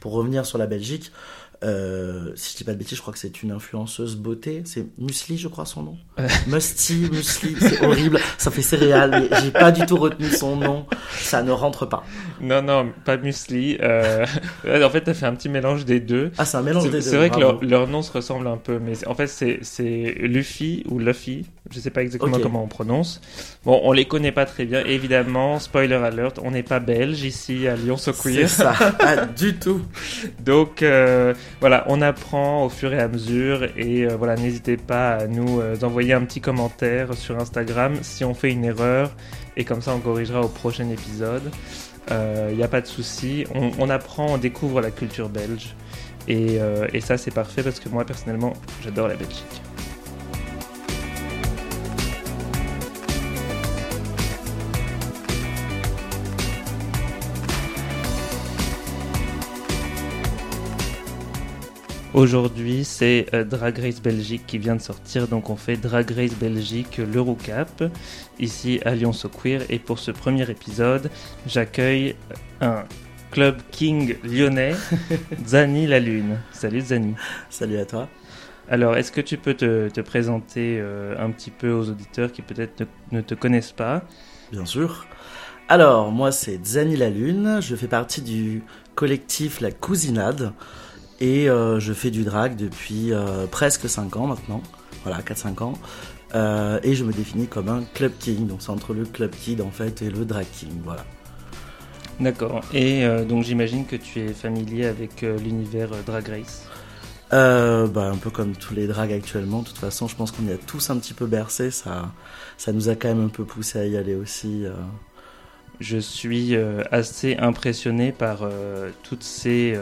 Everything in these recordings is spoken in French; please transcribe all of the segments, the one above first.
pour revenir sur la Belgique, euh, si je dis pas de bêtises, je crois que c'est une influenceuse beauté. C'est Musli, je crois son nom. Musty, Musli, c'est horrible. Ça fait céréales, mais j'ai pas du tout retenu son nom. Ça ne rentre pas. Non, non, pas Musli. Euh... en fait, t'as fait un petit mélange des deux. Ah, c'est un mélange des deux. C'est vrai que leur, leur, nom se ressemble un peu, mais en fait, c'est Luffy ou Luffy. Je sais pas exactement comment on prononce. Bon, on les connaît pas très bien. Évidemment, spoiler alert, on n'est pas belge ici à Lyon So C'est ça, pas du tout. Donc euh, voilà, on apprend au fur et à mesure et euh, voilà, n'hésitez pas à nous euh, envoyer un petit commentaire sur Instagram si on fait une erreur et comme ça on corrigera au prochain épisode. Il n'y a pas de souci, on, on apprend, on découvre la culture belge et, euh, et ça c'est parfait parce que moi personnellement j'adore la Belgique. Aujourd'hui, c'est euh, Drag Race Belgique qui vient de sortir, donc on fait Drag Race Belgique euh, l'Eurocap, ici à Lyon So Queer. Et pour ce premier épisode, j'accueille un club king lyonnais, Zani la Lune. Salut Zani. Salut à toi. Alors, est-ce que tu peux te, te présenter euh, un petit peu aux auditeurs qui peut-être ne, ne te connaissent pas? Bien sûr. Alors, moi, c'est Zani la Lune. Je fais partie du collectif La Cousinade. Et euh, je fais du drag depuis euh, presque 5 ans maintenant. Voilà, 4-5 ans. Euh, et je me définis comme un club king. Donc, c'est entre le club kid, en fait, et le drag king. Voilà. D'accord. Et euh, donc j'imagine que tu es familier avec euh, l'univers Drag Race. Bah, un peu comme tous les drags actuellement. De toute façon, je pense qu'on y a tous un petit peu bercé. Ça, ça nous a quand même un peu poussé à y aller aussi. Je suis assez impressionné par toutes ces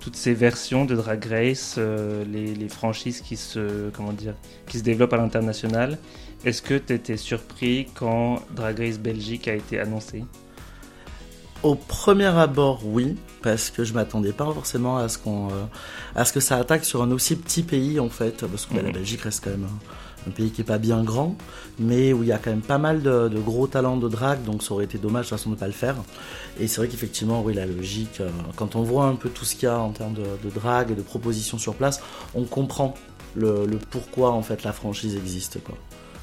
toutes ces versions de Drag Race, euh, les, les franchises qui se comment dire qui se développent à l'international. Est-ce que tu étais surpris quand Drag Race Belgique a été annoncé Au premier abord, oui, parce que je m'attendais pas forcément à ce qu'on, euh, à ce que ça attaque sur un aussi petit pays en fait, parce que la Mhm. Belgique reste quand même un, un pays qui est pas bien grand, mais où il y a quand même pas mal de, gros talents de drague, donc ça aurait été dommage de toute façon de pas le faire. Et c'est vrai qu'effectivement, oui, la logique, euh, quand on voit un peu tout ce qu'il y a en termes de, drague et de propositions sur place, on comprend le, pourquoi en fait la franchise existe quoi.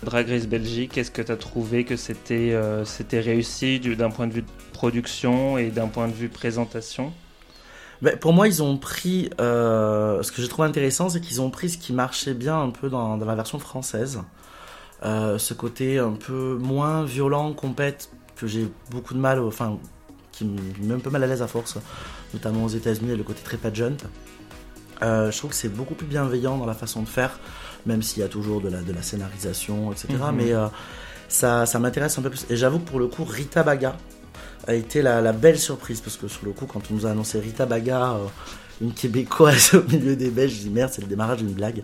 Drag Race Belgique, est-ce que tu as trouvé que c'était euh, réussi du- d'un point de vue de production et d'un point de vue présentation? Ben, pour moi, ils ont pris. euh, ce que j'ai trouvé intéressant, c'est qu'ils ont pris ce qui marchait bien un peu dans, dans la version française. Euh, ce côté un peu moins violent, compète, que j'ai beaucoup de mal, enfin, qui me met un peu mal à l'aise à force, notamment aux États-Unis, le côté très pageant. Euh, je trouve que c'est beaucoup plus bienveillant dans la façon de faire, même s'il y a toujours de la, de la scénarisation, etc. Mhm. Mais euh, ça, ça m'intéresse un peu plus. Et j'avoue que pour le coup, Rita Baga a été la, belle surprise, parce que sur le coup, quand on nous a annoncé Rita Baga, euh, une québécoise au milieu des Belges, je dis merde, c'est le démarrage d'une blague.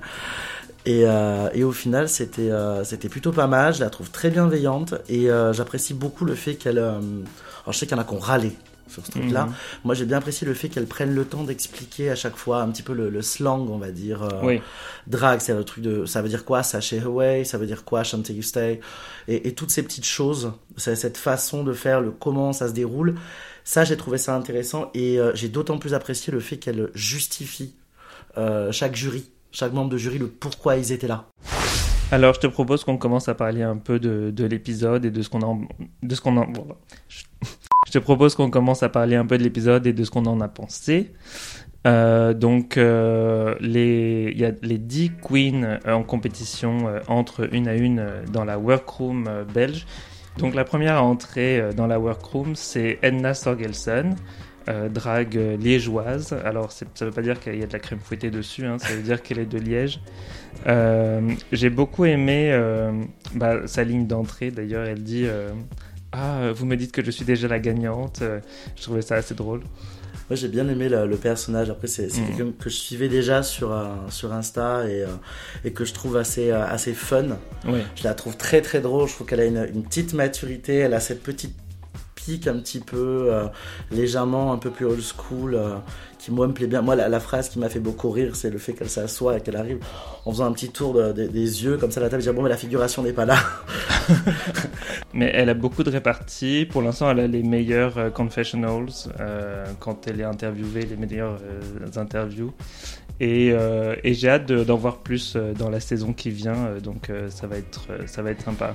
Et, euh, au final, c'était euh, c'était plutôt pas mal. Je la trouve très bienveillante et j'apprécie beaucoup le fait qu'elle. alors je sais qu'il y en a qui ont râlé sur ce truc-là. Mhm. Moi, j'ai bien apprécié le fait qu'elle prenne le temps d'expliquer à chaque fois un petit peu le, le slang, on va dire. euh, Oui. Drag, c'est le truc de. Ça veut dire quoi, sachez away? Ça veut dire quoi, Shanty you stay? Et, et toutes ces petites choses, cette façon de faire, le comment ça se déroule. Ça, j'ai trouvé ça intéressant et euh, j'ai d'autant plus apprécié le fait qu'elle justifie euh, chaque jury, chaque membre de jury, le pourquoi ils étaient là. Alors, je te propose qu'on commence à parler un peu de, de l'épisode et de ce qu'on en, de ce qu'on en. bon, je, je te propose qu'on commence à parler un peu de l'épisode et de ce qu'on en a pensé. Euh, donc, euh, y a les 10 queens euh, en compétition euh, entre une à une euh, dans la workroom belge. Donc, la première à entrer dans la workroom, c'est Edna Sorgelsen, drague liégeoise. Alors, ça veut pas dire qu'il y a de la crème fouettée dessus, hein, ça veut dire qu'elle est de Liège. J'ai beaucoup aimé bah, sa ligne d'entrée. D'ailleurs, elle dit Ah, vous me dites que je suis déjà la gagnante. Euh, Je trouvais ça assez drôle. Moi, j'ai bien aimé le, le personnage. Après, c'est Mhm. quelqu'un que je suivais déjà sur, euh, sur Insta et, euh, et que je trouve assez, euh, assez fun. Oui. Je la trouve très très drôle. Je trouve qu'elle a une, une petite maturité. Elle a cette petite un petit peu, euh, légèrement un peu plus old school, euh, qui moi me plaît bien. Moi, la, phrase qui m'a fait beaucoup rire, c'est le fait qu'elle s'assoit et qu'elle arrive en faisant un petit tour de- de- des yeux comme ça à la table. Dis, bon, mais la figuration n'est pas là. Mais elle a beaucoup de réparties. Pour l'instant, elle a les meilleurs euh, confessionals euh, quand elle est interviewée, les meilleures interviews. Et, et j'ai hâte de- d'en voir plus dans la saison qui vient, donc ça, va être, ça va être sympa.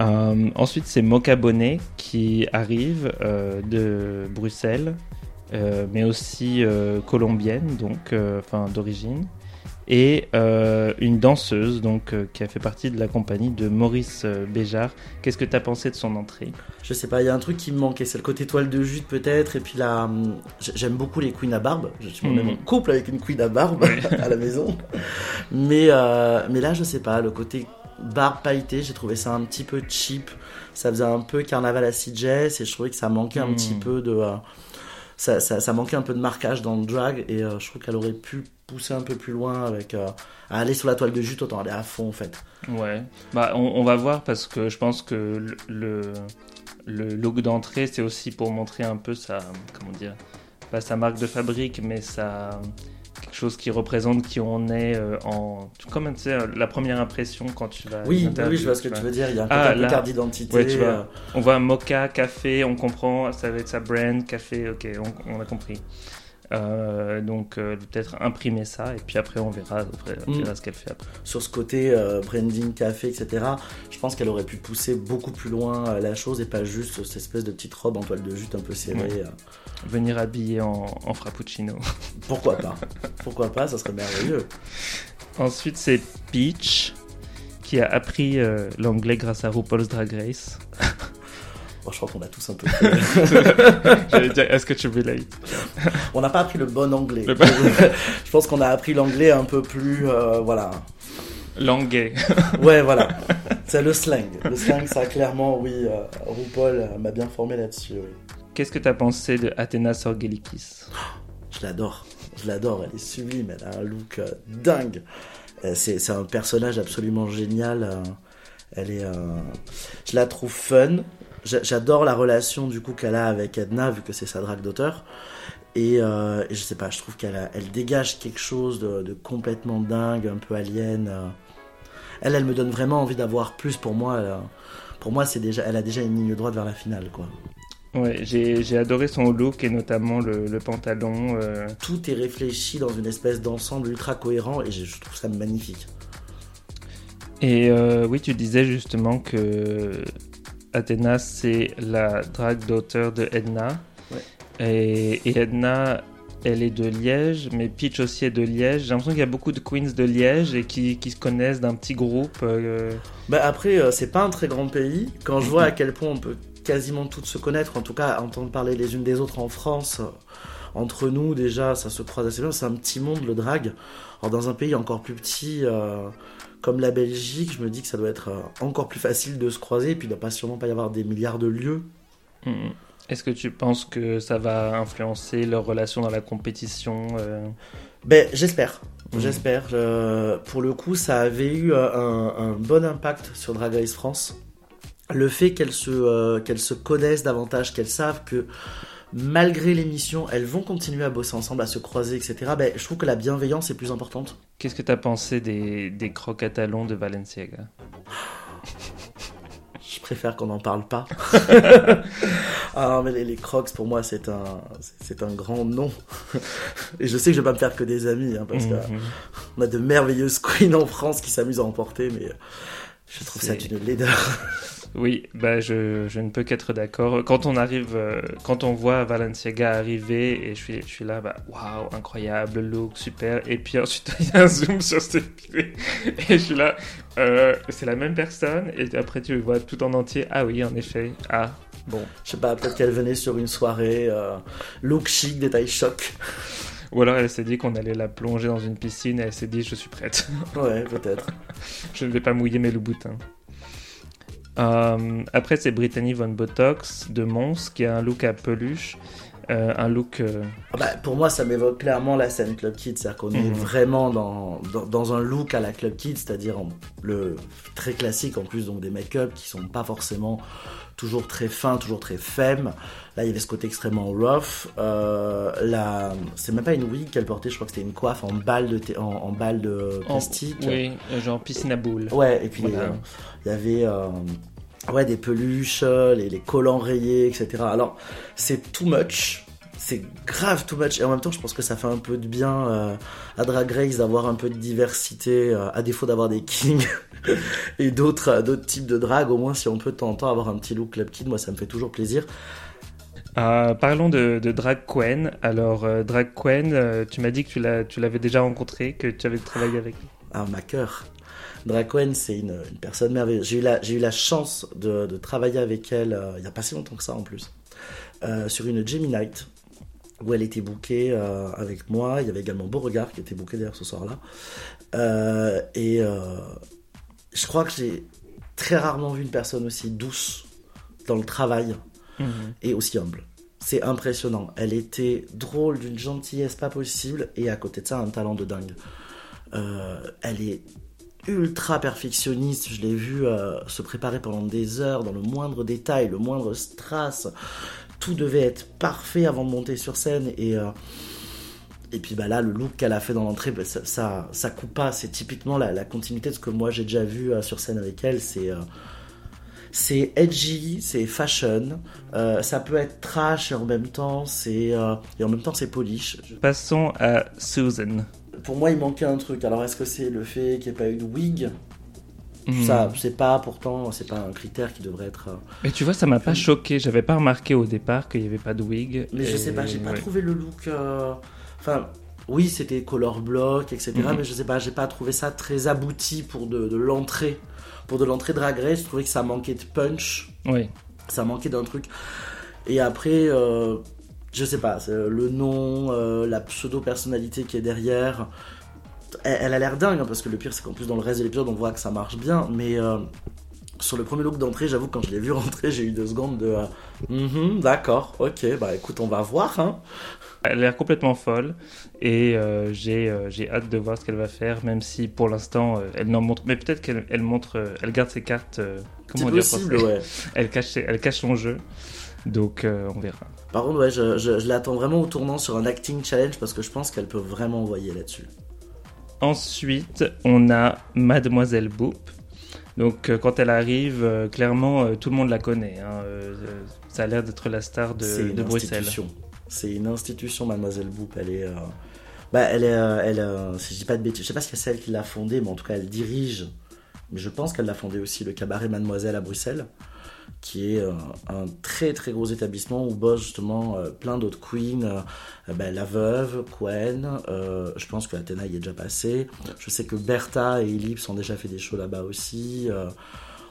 Euh, ensuite, c'est Mocha Bonnet qui arrive euh, de Bruxelles, euh, mais aussi colombienne, donc enfin d'origine, et une danseuse donc qui a fait partie de la compagnie de Maurice Béjart. Qu'est-ce que tu as pensé de son entrée Je sais pas, il y a un truc qui me manquait, c'est le côté toile de jute peut-être, et puis là, hum, j'aime beaucoup les queens à barbe, je suis Mhm. même en couple avec une queen à barbe à la maison, mais, mais là je sais pas, le côté barbe pailletée, j'ai trouvé ça un petit peu cheap, ça faisait un peu carnaval à CJS, et je trouvais que ça manquait un petit peu de... euh, ça, ça, ça manquait un peu de marquage dans le drag, et euh, je trouve qu'elle aurait pu pousser un peu plus loin avec... euh, à aller sur la toile de jute, autant aller à fond en fait. Ouais, bah, on, on va voir parce que je pense que le, le, le look d'entrée, c'est aussi pour montrer un peu sa, comment dire, pas sa marque de fabrique, mais sa, quelque chose qui représente qui on est euh, en. Comme tu sais, la première impression quand tu vas. Oui, une oui, je vois ce que tu veux dire, il y a un Ah, un là. carte d'identité. Ouais, tu vois. euh, On voit mocha, café, on comprend, ça va être sa brand, café, ok, on, on a compris. Euh, donc euh, peut-être imprimer ça et puis après on verra, après, on Mm. verra ce qu'elle fait après. sur ce côté euh, branding, café, etc. Je pense qu'elle aurait pu pousser beaucoup plus loin la chose et pas juste cette espèce de petite robe en toile de jute un peu serrée. Venir habillé en, en frappuccino. Pourquoi pas Pourquoi pas Ça serait merveilleux. Ensuite, c'est Peach qui a appris euh, l'anglais grâce à RuPaul's Drag Race. Bon, je crois qu'on a tous un peu. J'allais dire, est-ce que tu relate? On n'a pas appris le bon anglais. Le bon- je pense qu'on a appris l'anglais un peu plus, euh, voilà. Languais. Ouais, voilà. C'est le slang. Le slang, ça clairement, oui. euh, RuPaul m'a bien formé là-dessus. oui. Qu'est-ce que tu as pensé de Athena Sorgelikis Je l'adore. Je l'adore. Elle est sublime. Elle a un look euh, dingue. Euh, c'est, un personnage absolument génial. euh, elle est. je la trouve fun. J'a- J'adore la relation du coup qu'elle a avec Edna, vu que c'est sa drague d'auteur. Et, euh, et je sais pas, je trouve qu'elle elle dégage quelque chose de, complètement dingue, un peu alien. Elle, elle me donne vraiment envie d'avoir plus. Pour moi, pour moi, c'est déjà, elle a déjà une ligne droite vers la finale, quoi. Ouais, j'ai j'ai adoré son look et notamment le, le pantalon. euh, tout est réfléchi dans une espèce d'ensemble ultra cohérent et je, je trouve ça magnifique. Et euh, oui, tu disais justement que Athéna, c'est la drague d'auteur de Edna. Ouais. Et, et Edna, elle est de Liège, mais Peach aussi est de Liège. J'ai l'impression qu'il y a beaucoup de queens de Liège et qui, qui se connaissent d'un petit groupe. euh, Bah après, euh, c'est pas un très grand pays. Quand je vois à quel point on peut quasiment toutes se connaître, en tout cas entendre parler les unes des autres en France, euh, entre nous déjà, ça se croise assez bien. C'est un petit monde le drag. Alors dans un pays encore plus petit euh, comme la Belgique, je me dis que ça doit être euh, encore plus facile de se croiser. Et puis il doit pas sûrement pas y avoir des milliards de lieux. mm, mm. Est-ce que tu penses que ça va influencer leur relation dans la compétition euh, Ben, j'espère. Mhm. J'espère. Euh, pour le coup, ça avait eu un, un bon impact sur Drag Race France. Le fait qu'elles se, euh, qu'elles se connaissent davantage, qu'elles savent que malgré l'émission, elles vont continuer à bosser ensemble, à se croiser, etc. Ben, je trouve que la bienveillance est plus importante. Qu'est-ce que tu as pensé des, des crocs à talons de Valenciaga? Je préfère qu'on n'en parle pas. ah non, mais les, les Crocs, pour moi, c'est un, c'est- un grand nom. Et je sais que je vais pas me faire que des amis, hein, parce Mhm. qu'on a de merveilleuses queens en France qui s'amusent à emporter, mais je trouve ça d'une laideur. Oui, bah je, je ne peux qu'être d'accord. Quand on arrive, euh, quand on voit Valenciaga arriver et je suis, je suis là, bah waouh, incroyable look, super. Et puis ensuite il y a un zoom sur pieds et je suis là, euh, c'est la même personne. Et après tu le vois tout en entier. Ah oui, en effet. Ah bon. Je sais pas, peut-être qu'elle venait sur une soirée, euh, look chic, détail choc. Ou alors elle s'est dit qu'on allait la plonger dans une piscine et elle s'est dit je suis prête. Ouais, peut-être. je ne vais pas mouiller mes loups-boutins. Euh, après, c'est Brittany Von Botox de Mons qui a un look à peluche. Euh, un look. Ah bah, pour moi, ça m'évoque clairement la scène Club Kid, c'est-à-dire qu'on est Mhm. vraiment dans, dans, dans un look à la Club Kid, c'est-à-dire en- le très classique en plus, donc des make-up qui sont pas forcément toujours très fins, toujours très femme. Là, il y avait ce côté extrêmement rough. Euh, la... C'est même pas une wig qu'elle portait, je crois que c'était une coiffe en balle de, en, en balle de en- plastique. oui, euh, genre piscine à boules. Ouais, et puis Voilà. euh, il y avait euh, ouais, des peluches, euh, les, les collants rayés, etc. Alors, c'est too much. C'est grave too much. Et en même temps, je pense que ça fait un peu de bien euh, à Drag Race d'avoir un peu de diversité, euh, à défaut d'avoir des kings et d'autres d'autres types de drag. Au moins, si on peut de temps en temps avoir un petit look club kid, moi, ça me fait toujours plaisir. Euh, parlons de, de Drag Queen. Alors, Drag Queen, euh, tu m'as dit que tu l'avais déjà rencontré, que tu avais travaillé avec lui. Ah, ma cœur. Dracoen, c'est une, une personne merveilleuse. J'ai eu la, j'ai eu la chance de, de travailler avec elle euh, il n'y a pas si longtemps que ça en plus, euh, sur une Jamie Night où elle était bookée euh, avec moi. Il y avait également Beauregard qui était booké d'ailleurs ce soir-là. Euh, et euh, je crois que j'ai très rarement vu une personne aussi douce dans le travail et aussi humble. C'est impressionnant. Elle était drôle, d'une gentillesse pas possible, et à côté de ça, un talent de dingue. Elle est ultra perfectionniste. Je l'ai vue euh, se préparer pendant des heures dans le moindre détail, le moindre strass. Tout devait être parfait avant de monter sur scène. Et, euh, et puis bah là, le look qu'elle a fait dans l'entrée, bah, ça, ça, ça coupe pas. C'est typiquement la, la continuité de ce que moi j'ai déjà vu euh, sur scène avec elle. C'est. euh, c'est edgy, c'est fashion, euh, ça peut être trash et en même temps c'est euh, et en même temps c'est polish. Passons à Susan. Pour moi, il manquait un truc. Alors est-ce que c'est le fait qu'il n'y ait pas eu de wig? Hmm. Ça, c'est pas pourtant, c'est pas un critère qui devrait être. euh, Mais tu vois, ça m'a pas choqué. J'avais pas remarqué au départ qu'il y avait pas de wig. Mais je Et- sais pas, j'ai pas ouais. trouvé le look. euh, Enfin, oui, c'était color block, etc. Mhm. Mais je sais pas, j'ai pas trouvé ça très abouti pour de, de l'entrée. Pour de l'entrée Drag Race, je trouvais que ça manquait de punch. Oui. ça manquait d'un truc. Et après, euh, je sais pas, c'est le nom, euh, la pseudo-personnalité qui est derrière, elle, elle a l'air dingue, hein, parce que le pire c'est qu'en plus dans le reste de l'épisode on voit que ça marche bien, mais euh, sur le premier look d'entrée, j'avoue quand je l'ai vu rentrer, j'ai eu deux secondes de euh, Mhm, d'accord, ok, bah écoute, on va voir, hein. Elle a l'air complètement folle et euh, j'ai euh, hâte de voir ce qu'elle va faire, même si pour l'instant euh, elle n'en montre. Mais peut-être qu'elle elle montre, euh, elle garde ses cartes. euh, comment dire possible, ouais. Elle cache, elle cache son jeu, donc euh, on verra. Par contre, ouais, je, je- je l'attends vraiment au tournant sur un acting challenge parce que je pense qu'elle peut vraiment envoyer là-dessus. Ensuite, on a Mademoiselle Boop. Donc euh, quand elle arrive, euh, clairement tout le monde la connaît. hein, ça a l'air d'être la star de, de Bruxelles. institution. C'est une institution, Mademoiselle Boop. Elle est, bah, elle est, elle, si je dis pas de bêtises, je sais pas si c'est celle qui l'a fondée, mais en tout cas, elle dirige. Mais je pense qu'elle l'a fondé aussi le cabaret Mademoiselle à Bruxelles, qui est euh, un très très gros établissement où bossent justement euh, plein d'autres queens. euh, bah, la veuve, Quen, euh, je pense que Athéna y est déjà passée. Je sais que Bertha et Ellipse ont déjà fait des shows là-bas aussi.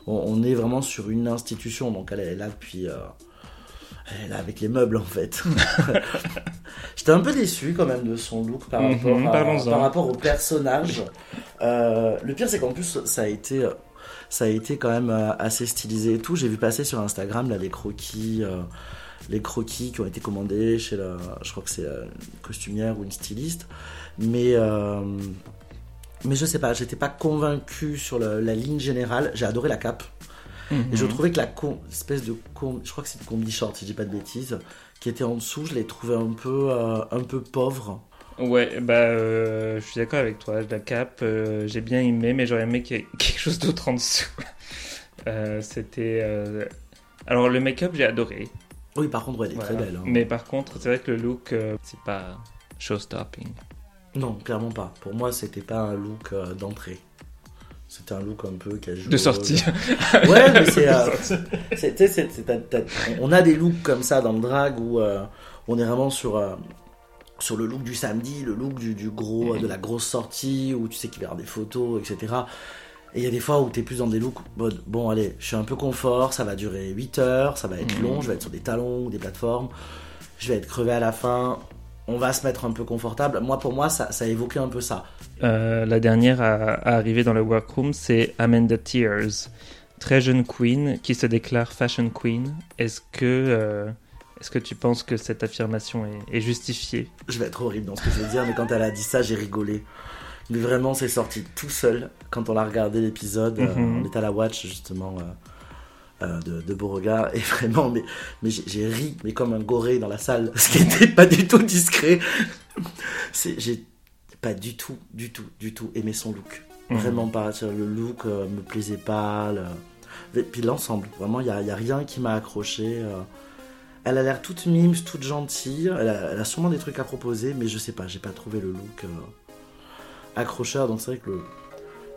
on, on est vraiment sur une institution, donc elle est là depuis. elle est là avec les meubles en fait. J'étais un peu déçu quand même de son look par Mhm, rapport, à- par rapport au personnage. Le pire c'est qu'en plus ça a été, ça a été quand même euh, assez stylisé et tout. J'ai vu passer sur Instagram là les croquis, euh, les croquis qui ont été commandés chez la, je crois que c'est euh, une costumière ou une styliste. Mais euh, mais je sais pas, j'étais pas convaincu sur la ligne générale. J'ai adoré la cape. Et je Mhm. trouvais que la com- espèce de com- je crois que c'est une combi short si je dis pas de bêtises, qui était en dessous, je l'ai trouvé un peu, euh, un peu pauvre. Ouais, bah, euh, je suis d'accord avec toi. La cape, euh, j'ai bien aimé, mais j'aurais aimé qu'il y ait quelque chose d'autre en dessous. Euh, C'était. euh, Alors, le make-up, j'ai adoré. Oui, par contre, elle est Voilà. très belle. hein. Mais par contre, c'est vrai que le look, c'est pas show-stopping. Non, clairement pas. Pour moi, c'était pas un look d'entrée. C'était un look un peu casual. De sortie. Ouais, mais c'est. on a des looks comme ça dans le drag où on est vraiment sur. Sur le look du samedi, le look du, du gros, Mhm. de la grosse sortie, où tu sais qu'il va y avoir des photos, etc. Et il y a des fois où tu es plus dans des looks, bon, bon, allez, je suis un peu confort, ça va durer 8 heures, ça va être Mhm. long, je vais être sur des talons ou des plateformes, je vais être crevé à la fin, on va se mettre un peu confortable. Moi, pour moi, ça, ça évoquait un peu ça. Euh, la dernière à, à arriver dans le workroom, c'est Amanda Tears, très jeune queen qui se déclare fashion queen. Est-ce que, euh, Est-ce que tu penses que cette affirmation est, est justifiée? Je vais être horrible dans ce que je vais dire, mais quand elle a dit ça, j'ai rigolé. Mais vraiment, c'est sorti tout seul quand on a regardé l'épisode. euh, Mhm. on était à la watch justement euh, euh, de, de Beauregard et vraiment, mais, mais j'ai ri, mais comme un goré dans la salle, ce qui n'était pas du tout discret. J'ai pas du tout, du tout, du tout aimé son look. Mhm. Vraiment pas. Le look euh, me plaisait pas. le- Et puis l'ensemble, vraiment, il n'y a, il y a rien qui m'a accroché. euh. Elle a l'air toute mimes, toute gentille. Elle a, elle a sûrement des trucs à proposer, mais je sais pas, j'ai pas trouvé le look euh, accrocheur. Donc c'est vrai que le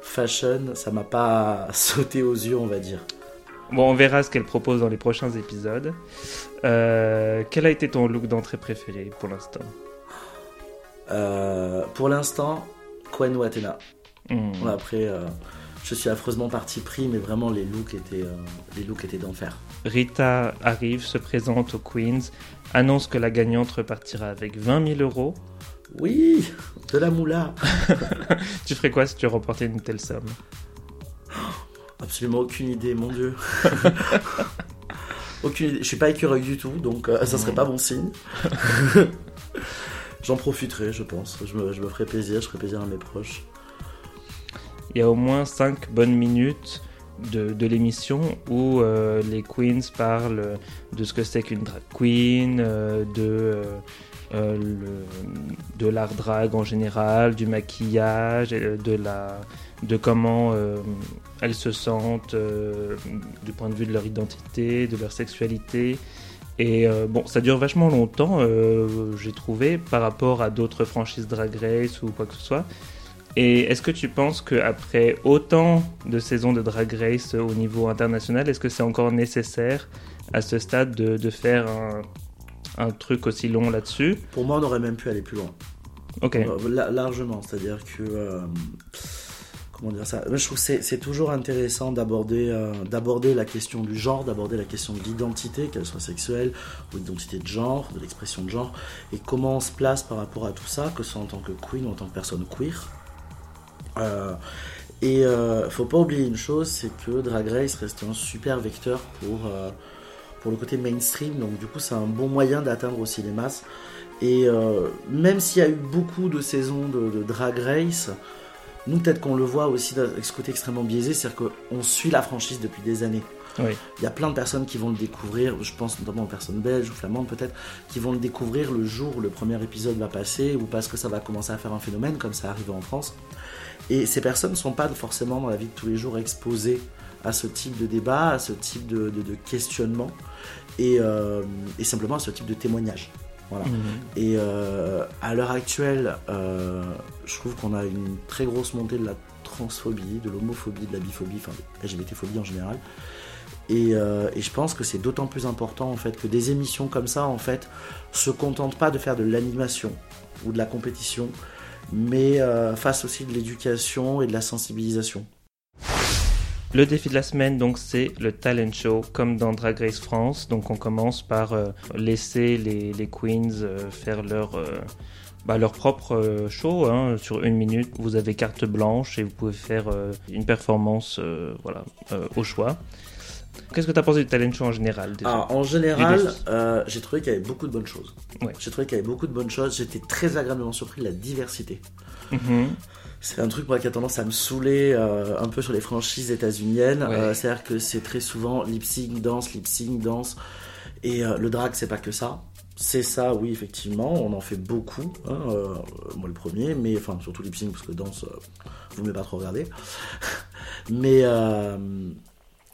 fashion, ça m'a pas sauté aux yeux, on va dire. Bon, on verra ce qu'elle propose dans les prochains épisodes. Euh, quel a été ton look d'entrée préféré pour l'instant? Euh, pour l'instant, Quen ou Athena. Hmm. Après, je suis affreusement parti pris, mais vraiment les looks étaient, euh, les looks étaient d'enfer. Rita arrive, se présente aux Queens, annonce que la gagnante repartira avec 20 000 euros. Oui, de la moula. Tu ferais quoi si tu remportais une telle somme? Absolument aucune idée, mon dieu. aucune idée. Je suis pas écureuil du tout, donc euh, ça serait pas bon signe. J'en profiterai, je pense. Je me, je me ferai plaisir, je ferai plaisir à mes proches. Il y a au moins 5 bonnes minutes de, de l'émission où euh, les queens parlent de ce que c'est qu'une drag queen, euh, de, euh, de l'art drag en général, du maquillage, de, la, de comment elles se sentent du point de vue de leur identité, de leur sexualité. Et bon, ça dure vachement longtemps, j'ai trouvé, par rapport à d'autres franchises Drag Race ou quoi que ce soit. Et est-ce que tu penses qu'après autant de saisons de Drag Race au niveau international, est-ce que c'est encore nécessaire à ce stade de, de faire un, un truc aussi long là-dessus? Pour moi, on aurait même pu aller plus loin. Ok. Euh, la- largement, c'est-à-dire que. euh, comment dire ça? Moi, Je trouve que c'est toujours intéressant d'aborder euh, d'aborder la question du genre, d'aborder la question de l'identité, qu'elle soit sexuelle ou l'identité de genre, de l'expression de genre, et comment on se place par rapport à tout ça, que ce soit en tant que queen ou en tant que personne queer. Euh, et euh, faut pas oublier une chose, c'est que Drag Race reste un super vecteur pour, euh, pour le côté mainstream, donc du coup c'est un bon moyen d'atteindre aussi les masses. Et même s'il y a eu beaucoup de saisons de, de Drag Race, nous peut-être qu'on le voit aussi avec ce côté extrêmement biaisé, c'est-à-dire qu'on suit la franchise depuis des années. Oui. Il y a plein de personnes qui vont le découvrir, je pense notamment aux personnes belges ou flamandes peut-être, qui vont le découvrir le jour où le premier épisode va passer ou parce que ça va commencer à faire un phénomène comme ça arrive en France. Et ces personnes ne sont pas forcément dans la vie de tous les jours exposées à ce type de débat, à ce type de, de- de questionnement et, euh, et simplement à ce type de témoignage. Voilà. Mhm. Et euh, à l'heure actuelle, euh, je trouve qu'on a une très grosse montée de la transphobie, de l'homophobie, de la biphobie, enfin de LGBT-phobie en général. Et, et je pense que c'est d'autant plus important en fait que des émissions comme ça en fait se contentent pas de faire de l'animation ou de la compétition, mais euh, fassent aussi de l'éducation et de la sensibilisation. Le défi de la semaine, donc, c'est le talent show, comme dans Drag Race France. Donc, on commence par euh, laisser les, les queens euh, faire leur, bah, leur propre show. hein. Sur une minute, vous avez carte blanche et vous pouvez faire une performance voilà, au choix. Qu'est-ce que tu as pensé du talent show en général en général, euh, j'ai trouvé qu'il y avait beaucoup de bonnes choses. Ouais. J'ai trouvé qu'il y avait beaucoup de bonnes choses. J'étais très agréablement surpris de la diversité. Mhm. C'est un truc moi qui a tendance à me saouler euh, un peu sur les franchises états-uniennes. Ouais. Euh, C'est-à-dire que c'est très souvent lip sync, danse, lip sync, danse. Et le drag, c'est pas que ça. C'est ça, oui, effectivement. On en fait beaucoup. hein, euh, moi, le premier, mais enfin, surtout lip sync, parce que danse, euh, vous m'avez pas trop regardé. mais. euh,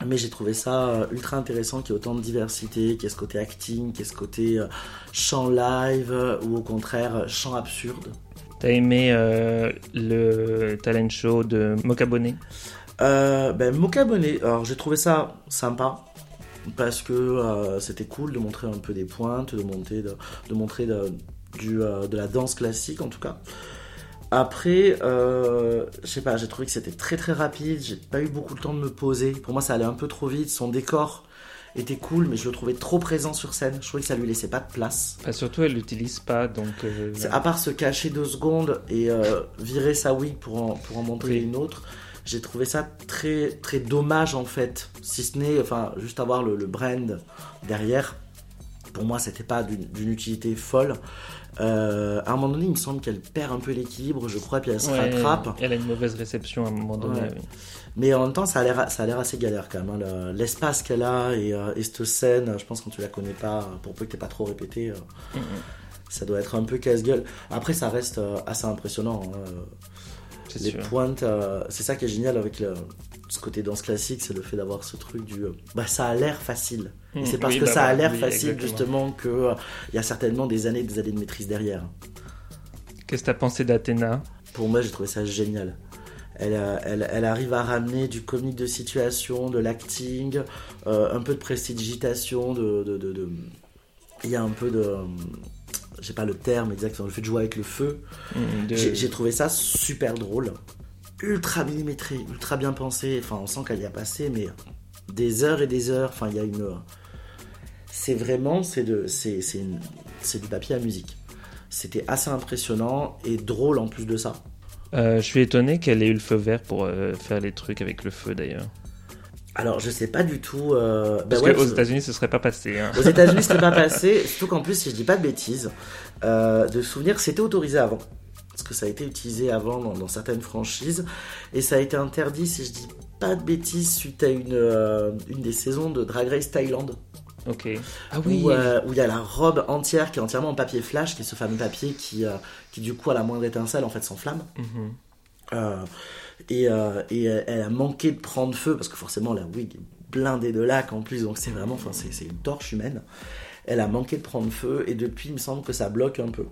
mais j'ai trouvé ça euh, ultra intéressant qu'il y ait autant de diversité, qu'il y ait ce côté acting, qu'il y ait ce côté euh, chant live, euh, ou au contraire chant absurde. T'as aimé euh, le talent show de Mokaboné Euh, ben, Mocha Bonnet, alors j'ai trouvé ça sympa parce que euh, c'était cool de montrer un peu des pointes, de, monter, de, de montrer de, du, de la danse classique en tout cas. Après, euh, je sais pas, j'ai trouvé que c'était très très rapide, j'ai pas eu beaucoup de temps de me poser. Pour moi, ça allait un peu trop vite. Son décor était cool, mais je le trouvais trop présent sur scène. Je trouvais que ça lui laissait pas de place. Enfin, Surtout, elle l'utilise pas, donc... euh, À part se cacher deux secondes et euh, virer sa wig pour en, pour en montrer Oui. une autre, j'ai trouvé ça très, très dommage en fait. Si ce n'est, enfin, juste avoir le, le brand derrière. pour moi, c'était pas d'une utilité folle. Euh, à un moment donné, il me semble qu'elle perd un peu l'équilibre, je crois, puis elle se Ouais, rattrape. Elle a une mauvaise réception à un moment donné. Ouais. oui. Mais en même temps, ça a l'air, ça a l'air assez galère quand même. hein, le- L'espace qu'elle a et, euh, et cette scène, je pense quand tu la connais pas, pour peu que t'aies pas trop répété, euh, ça doit être un peu casse-gueule. Après, ça reste euh, assez impressionnant. hein, C'est Les sûr. pointes, c'est ça qui est génial avec le- ce côté danse classique, c'est le fait d'avoir ce truc du. bah, ça a l'air facile. Et Mhm. c'est parce Oui, que bah ça a ouais, l'air oui, facile exactement. justement que euh, y a certainement des années, et des années de maîtrise derrière. Qu'est-ce que t'as pensé d'Athéna? Pour moi, j'ai trouvé ça génial. Elle, euh, elle, elle arrive à ramener du comique de situation, de l'acting, euh, un peu de prestidigitation, de, de, de- de- il y a un peu de, euh, je sais pas le terme exactement, le fait de jouer avec le feu. J'ai j'ai trouvé ça super drôle, ultra millimétré, ultra bien pensé. Enfin, on sent qu'elle y a passé, mais des heures et des heures. Enfin, il y a une, c'est vraiment, c'est de, c'est, c'est, du papier à musique. C'était assez impressionnant et drôle en plus de ça. Euh, je suis étonné qu'elle ait eu le feu vert pour euh, faire les trucs avec le feu d'ailleurs. Alors, je sais pas du tout. euh, bah Parce ouais, qu'aux États-Unis, ce serait pas passé. hein. Aux États-Unis, c'était pas passé. Surtout qu'en plus, si je dis pas de bêtises, euh, de souvenir, c'était autorisé avant. Parce que ça a été utilisé avant dans, dans certaines franchises. Et ça a été interdit, si je dis pas de bêtises, suite à une, euh, une des saisons de Drag Race Thaïlande. Ok. Ah Où euh, où il y a la robe entière qui est entièrement en papier flash, qui est ce fameux papier qui, euh, qui du coup, à la moindre étincelle, en fait, s'enflamme. Mhm. Euh, et, et elle a manqué de prendre feu parce que forcément la wig est blindée de lac en plus, donc c'est vraiment, enfin c'est c'est une torche humaine. Elle a manqué de prendre feu et depuis il me semble que ça bloque un peu.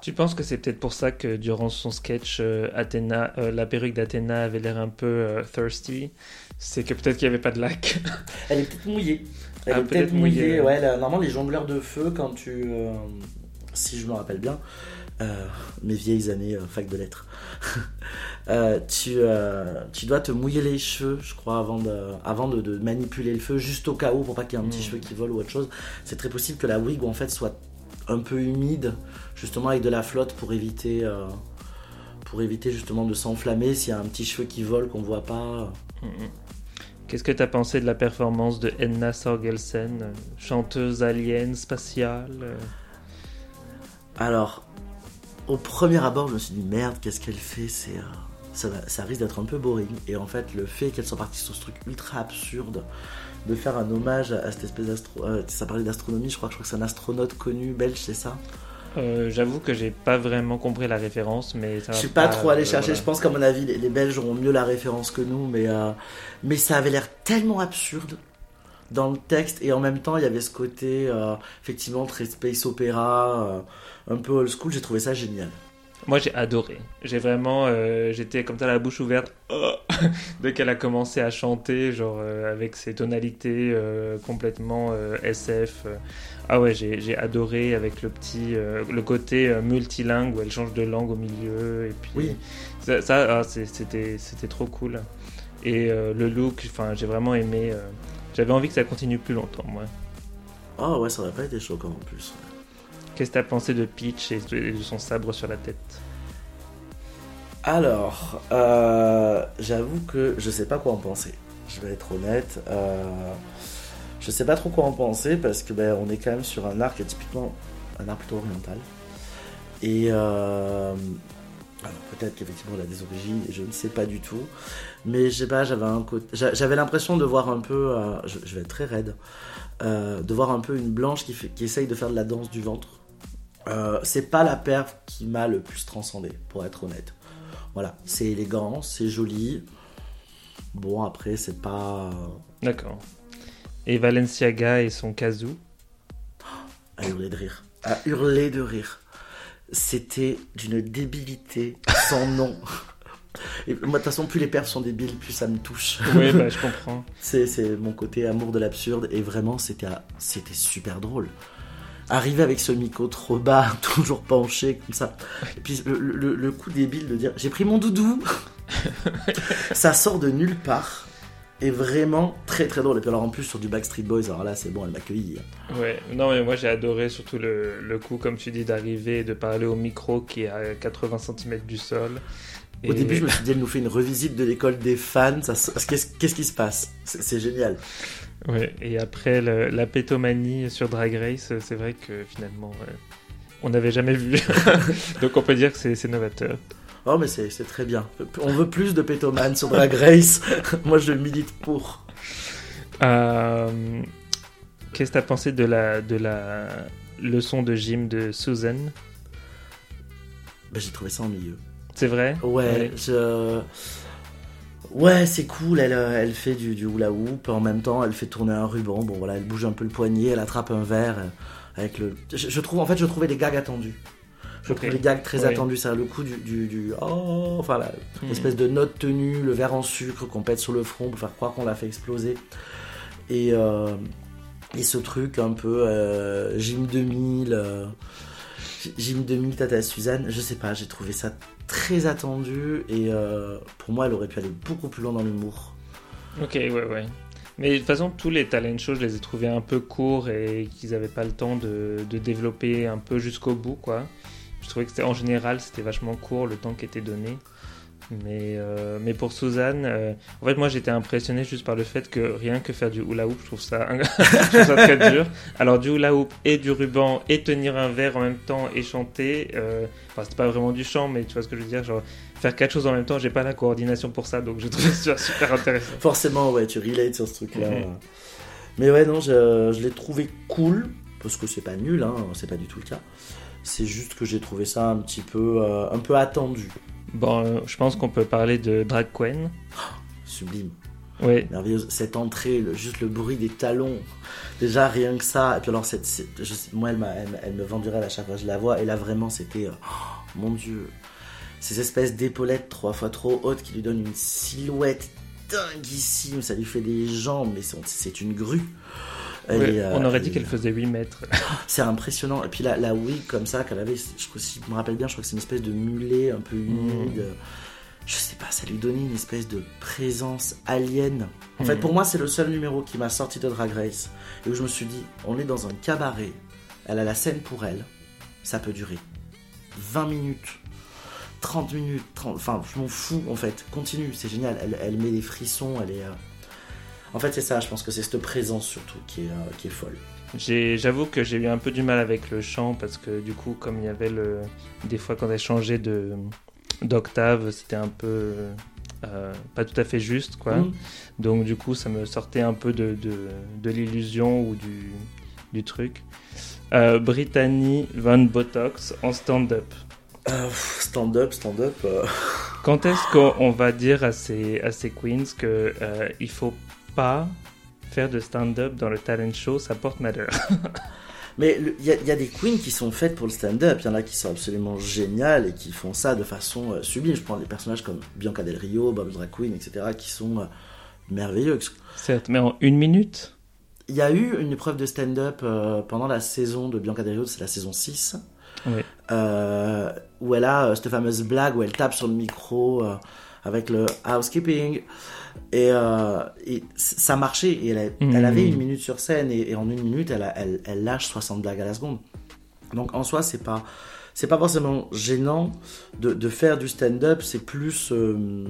Tu penses que c'est peut-être pour ça que durant son sketch, euh, Athéna, euh, la perruque d'Athéna avait l'air un peu euh, thirsty? C'est que peut-être qu'il n'y avait pas de lac. Elle est peut-être mouillée. Elle Ah, est peut-être mouillée, mouillée. ouais. Là, normalement les jongleurs de feu quand tu, euh, si je me rappelle bien, euh, mes vieilles années euh, fac de lettres. Tu, tu dois te mouiller les cheveux, je crois, avant de, avant de, de manipuler le feu, juste au cas où, pour pas qu'il y ait un petit Mm. cheveu qui vole ou autre chose. C'est très possible que la wig, en fait, soit un peu humide, justement avec de la flotte pour éviter, pour éviter justement de s'enflammer s'il y a un petit cheveu qui vole qu'on voit pas. Mhm. Qu'est-ce que tu as pensé de la performance de Enna Sorgelsen, chanteuse alien spatiale euh, Alors, au premier abord, je me suis dit merde, qu'est-ce qu'elle fait C'est euh, ça, risque d'être un peu boring. Et en fait, le fait qu'elle soit partie sur ce truc ultra absurde de faire un hommage à, à cette espèce d'astro, euh, ça parlait d'astronomie, je crois, je crois que c'est un astronaute connu belge, c'est ça? Euh, J'avoue que j'ai pas vraiment compris la référence, mais ça Je suis pas trop allé euh, chercher. voilà. Je pense qu'à mon avis, les, les Belges auront mieux la référence que nous, mais euh, mais ça avait l'air tellement absurde dans le texte et en même temps il y avait ce côté effectivement très space opéra, un peu old school. J'ai trouvé ça génial. Moi j'ai adoré. J'ai vraiment, euh, j'étais comme ça la bouche ouverte Oh dès qu'elle a commencé à chanter, genre euh, avec ses tonalités euh, complètement SF. Ah ouais, j'ai adoré avec le petit, le côté multilingue où elle change de langue au milieu et puis Oui. ça, ça, ah, c'était c'était trop cool. Et le look, enfin j'ai vraiment aimé. J'avais envie que ça continue plus longtemps, moi. Oh ouais, ça aurait pas été choquant en plus. Qu'est-ce que t'as pensé de Peach et de son sabre sur la tête Alors, euh, j'avoue que je sais pas quoi en penser. Je vais être honnête. Euh, je sais pas trop quoi en penser parce que ben, on est quand même sur un est typiquement un art plutôt oriental. Et euh, peut-être qu'effectivement elle a des origines, je ne sais pas du tout. Mais je sais pas, j'avais un côté, j'a- j'avais l'impression de voir un peu, euh, je, vais être très raide, de voir un peu une blanche qui essaye de faire de la danse du ventre. Euh, c'est pas la perf qui m'a le plus transcendé, pour être honnête. Voilà, c'est élégant, c'est joli. Bon, après, c'est pas D'accord. Et Valenciaga et son kazoo à hurler de rire. À hurler de rire. C'était d'une débilité sans nom. Et moi, de toute façon, plus les perfs sont débiles, plus ça me touche. Oui, bah, je comprends. C'est, c'est mon côté amour de l'absurde. Et vraiment, c'était, c'était super drôle. Arriver avec ce micro trop bas, toujours penché, comme ça. Et puis le, le- le coup débile de dire J'ai pris mon doudou Ça sort de nulle part. Et vraiment très très drôle. Et puis alors en plus sur du Backstreet Boys, alors là c'est bon, elle m'a accueilli. Ouais, non, mais moi j'ai adoré surtout le, le coup, comme tu dis, d'arriver et de parler au micro qui est à 80 cm du sol. Au début, je me suis dit, elle nous fait une revisite de l'école des fans. Qu'est-ce qui se passe? C'est génial. Ouais, et après la pétomanie sur Drag Race, c'est vrai que finalement, on n'avait jamais vu. Donc on peut dire que c'est novateur. Oh, mais c'est très bien. On veut plus de pétomanes sur Drag Race. Moi, je milite pour. Euh, qu'est-ce que tu as pensé de la, de la leçon de gym de Susan? Bah, J'ai trouvé ça ennuyeux. C'est vrai? Ouais, Ouais, c'est cool, elle, elle fait du, du hula hoop, en même temps elle fait tourner un ruban, bon voilà, elle bouge un peu le poignet, elle attrape un verre euh, avec le... Je, trouve, en fait, je trouvais les gags attendus. Je trouve les gags très attendus, ça le coup du, du, oh, enfin l'espèce hmm. de note tenue, le verre en sucre qu'on pète sur le front pour faire croire qu'on l'a fait exploser. Et, euh, et ce truc un peu euh, Jim 2000, euh, Jim 2000, Tata Suzanne, je sais pas, j'ai trouvé ça très attendu et euh, pour moi elle aurait pu aller beaucoup plus loin dans l'humour. Ok, ouais, ouais. Mais de toute façon, tous les talent shows, je les ai trouvés un peu courts et qu'ils n'avaient pas le temps de, de développer un peu jusqu'au bout, quoi. Je trouvais que en général, c'était vachement court le temps qui était donné. Mais, euh, mais pour Suzanne, euh, en fait, moi j'étais impressionné juste par le fait que rien que faire du hula hoop, je trouve ça, je ça très dur. Alors, du hula hoop et du ruban et tenir un verre en même temps et chanter, euh, enfin, c'était pas vraiment du chant, mais tu vois ce que je veux dire, genre faire quatre choses en même temps, j'ai pas la coordination pour ça, donc je trouve ça super intéressant. Forcément, ouais, tu relates sur ce truc-là. Mhm. Mais ouais, non, je, je l'ai trouvé cool, parce que c'est pas nul, hein, c'est pas du tout le cas. C'est juste que j'ai trouvé ça un petit peu, un peu attendu. Bon, euh, je pense qu'on peut parler de Drag Queen. sublime. Oui. Merveilleuse. Cette entrée, juste le bruit des talons. Déjà, rien que ça. Et puis alors, cette, moi, elle, elle, me vend du rêve à chaque fois que je la vois. Et là, vraiment, c'était... Oh, mon Dieu. Ces espèces d'épaulettes trois fois trop hautes qui lui donnent une silhouette dinguissime. Ça lui fait des jambes, mais c'est une grue. Euh, on aurait dit qu'elle faisait 8 mètres. c'est impressionnant. Et puis la, la wig comme ça qu'elle avait, je, si je me rappelle bien, je crois que c'est une espèce de mulet un peu humide. Mm. Je sais pas, ça lui donnait une espèce de présence alien. En fait, mm. pour moi, c'est le seul numéro qui m'a sorti de Drag Race. Et où je me suis dit, on est dans un cabaret. Elle a la scène pour elle. Ça peut durer 20 minutes. 30 minutes, 30, enfin je m'en fous en fait, continue, c'est génial, elle, elle, met des frissons, elle est, euh, en fait, c'est ça, je pense que c'est cette présence surtout qui est, euh, qui est folle. J'avoue que j'ai eu un peu du mal avec le chant parce que du coup, comme il y avait le. Des fois, quand elle changeait d'octave, c'était un peu. Euh, pas tout à fait juste, quoi. Mm. Donc, du coup, ça me sortait un peu de, de, l'illusion ou du, du truc. Euh, Brittany Van Botox en stand-up. Euh, stand-up, stand-up. Quand est-ce qu'on va dire à ces, à ces queens qu'il faut pas faire de stand-up dans le talent show, ça porte malheur. Mais il y, a des queens qui sont faites pour le stand-up. Il y en a qui sont absolument géniales et qui font ça de façon euh, sublime. Je prends des personnages comme Bianca Del Rio, Bob Drag Queen, etc., qui sont euh, merveilleux. Certes, mais en une minute Il y a eu une épreuve de stand-up euh, pendant la saison de Bianca Del Rio, c'est la saison 6. où elle a cette fameuse blague où elle tape sur le micro avec le housekeeping. Euh, et, ça marchait. Et elle, elle, avait une hmm. minute sur scène et, en une minute, elle, elle, lâche 60 blagues à la seconde. Donc en soi, c'est pas c'est pas forcément gênant de, de faire du stand-up. C'est plus euh,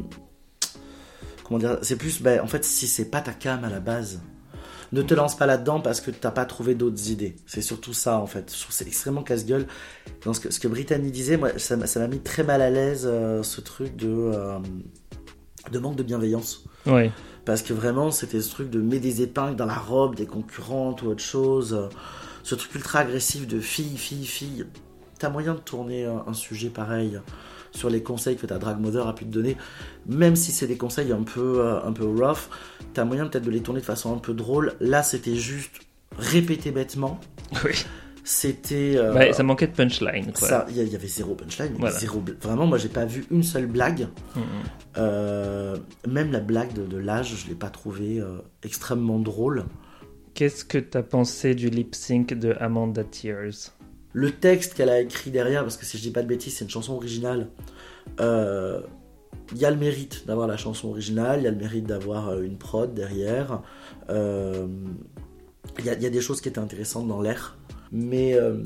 comment dire C'est plus ben, en fait si c'est pas ta cam à la base. Ne te lance pas là-dedans parce que t'as pas trouvé d'autres idées. C'est surtout ça en fait. Je trouve c'est extrêmement casse-gueule. Dans ce que, ce que Brittany disait, moi, ça m'a mis très mal à l'aise euh, ce truc de, de manque de bienveillance. Ouais. Parce que vraiment, c'était ce truc de mettre des épingles dans la robe des concurrentes ou autre chose. Ce truc ultra agressif de fille, fille, fille. T'as moyen de tourner un, sujet pareil sur les conseils que ta drag mother a pu te donner, même si c'est des conseils un peu, euh, un peu rough, t'as moyen peut-être de les tourner de façon un peu drôle. Là, c'était juste répété bêtement. Oui c'était. Euh, ouais, ça manquait de punchline. Il y, avait zéro punchline. Zéro, vraiment, moi, j'ai pas vu une seule blague. Euh, même la blague de, l'âge, je l'ai pas trouvé euh, extrêmement drôle. Qu'est-ce que tu as pensé du lip sync de Amanda Tears? Le texte qu'elle a écrit derrière, parce que si je dis pas de bêtises, c'est une chanson originale. Il y a le mérite d'avoir la chanson originale, il y a le mérite d'avoir une prod derrière. Il y, y, a des choses qui étaient intéressantes dans l'air. Mais euh,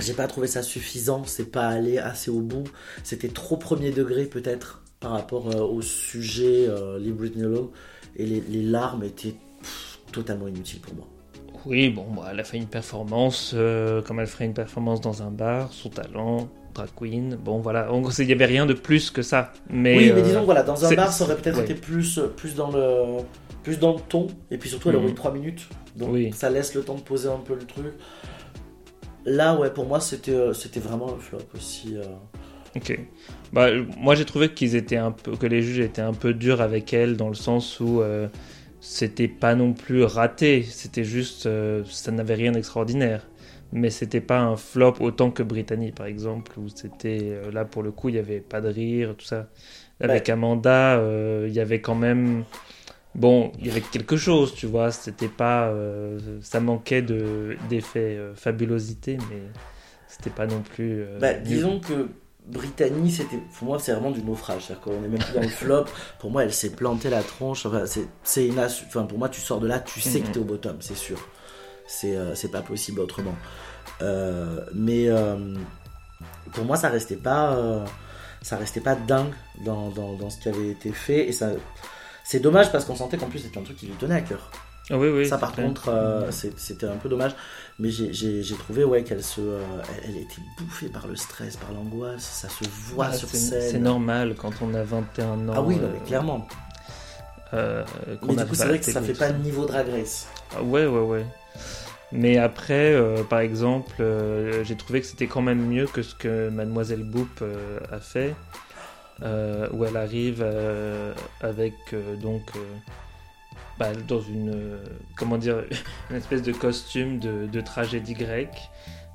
j'ai pas trouvé ça suffisant, c'est pas allé assez au bout, c'était trop premier degré peut-être par rapport euh, au sujet euh, Leave Britney et les, les larmes étaient totalement inutiles pour moi. Oui, bon, bah, elle a fait une performance, euh, comme elle ferait une performance dans un bar, son talent, drag queen. Bon, voilà, en gros, il n'y avait rien de plus que ça. Mais, oui, mais euh, disons voilà, dans un bar ça aurait peut-être ouais. été plus, plus dans le plus dans le ton et puis surtout elle aurait Mhm. eu 3 minutes donc Oui. ça laisse le temps de poser un peu le truc. Là ouais pour moi c'était euh, c'était vraiment un flop aussi. euh. Ok. Bah, moi, j'ai trouvé qu'ils étaient un peu, que les juges étaient un peu durs avec elle dans le sens où c'était pas non plus raté. C'était juste, euh, ça n'avait rien d'extraordinaire. Mais c'était pas un flop autant que Brittany, par exemple, où c'était euh, là pour le coup, il y avait pas de rire, tout ça. Avec Amanda, euh, il y avait quand même. Bon, il y avait quelque chose, tu vois. C'était pas. ça manquait de d'effet fabulosité, mais c'était pas non plus. Bah, disons que Brittany, c'était, pour moi, c'est vraiment du naufrage. C'est-à-dire qu'on est même plus dans le flop. Pour moi, elle s'est plantée la tronche. Enfin, c'est, Enfin, pour moi, tu sors de là, tu sais que t'es au bottom, c'est sûr. C'est, euh, pas possible autrement. Euh, mais euh, pour moi, ça restait pas, ça restait pas dingue dans, dans, dans ce qui avait été fait. Et ça, c'est dommage parce qu'on sentait qu'en plus, c'était un truc qui lui tenait à cœur. Ah oui, oui, ça, par contre, euh, c'était un peu dommage. Mais j'ai- trouvé ouais, qu'elle se, euh, elle, était bouffée par le stress, par l'angoisse. Ça se voit Ah, sur scène. C'est normal quand on a 21 ans. Ah oui, euh, clairement. euh, Mais du coup, c'est vrai que ça fait pas niveau drag race. Ah ouais, ouais, ouais. Mais après, par exemple, j'ai trouvé que c'était quand même mieux que ce que Mademoiselle Boop a fait, où elle arrive avec donc bah, dans une euh, comment dire une espèce de costume de, de tragédie grecque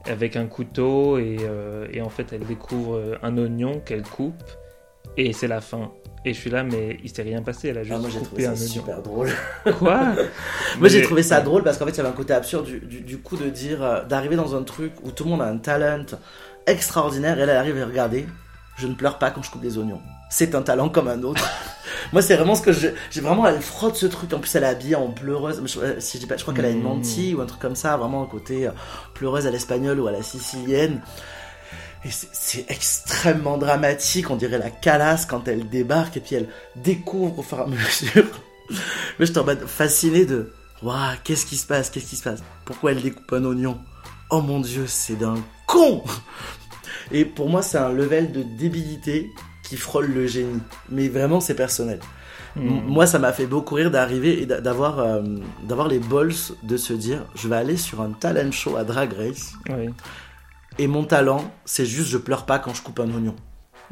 avec un couteau et, euh, et en fait elle découvre euh, un oignon qu'elle coupe et c'est la fin. Et je suis là, mais il s'est rien passé, elle a juste Ah, moi, j'ai coupé trouvé un ça oignon. super drôle. Quoi? Moi, j'ai trouvé ça drôle parce qu'en fait, il y avait un côté absurde du, du, du coup de dire, euh, d'arriver dans un truc où tout le monde a un talent extraordinaire et là, elle arrive et regardez, je ne pleure pas quand je coupe des oignons. C'est un talent comme un autre. Moi, c'est vraiment ce que je- j'ai vraiment. Elle frotte ce truc. En plus, elle est habillée en pleureuse. Je, si je, dis pas, je crois qu'elle a une mantille ou un truc comme ça. Vraiment un côté euh, pleureuse à l'espagnole ou à la sicilienne. Et c'est- extrêmement dramatique. On dirait la calasse quand elle débarque et puis elle découvre au fur et à mesure. Mais j'étais en mode fasciné de. Waouh, qu'est-ce qui se passe? Qu'est-ce qui se passe? Pourquoi elle découpe un oignon? Oh mon dieu, c'est d'un con Et pour moi, c'est un level de débilité qui frôle le génie. Mais vraiment, c'est personnel. Hmm. Moi, ça m'a fait beaucoup rire d'arriver et d'a- d'avoir euh, d'avoir les balls de se dire je vais aller sur un talent show à Drag Race Oui. et mon talent, c'est juste je pleure pas quand je coupe un oignon.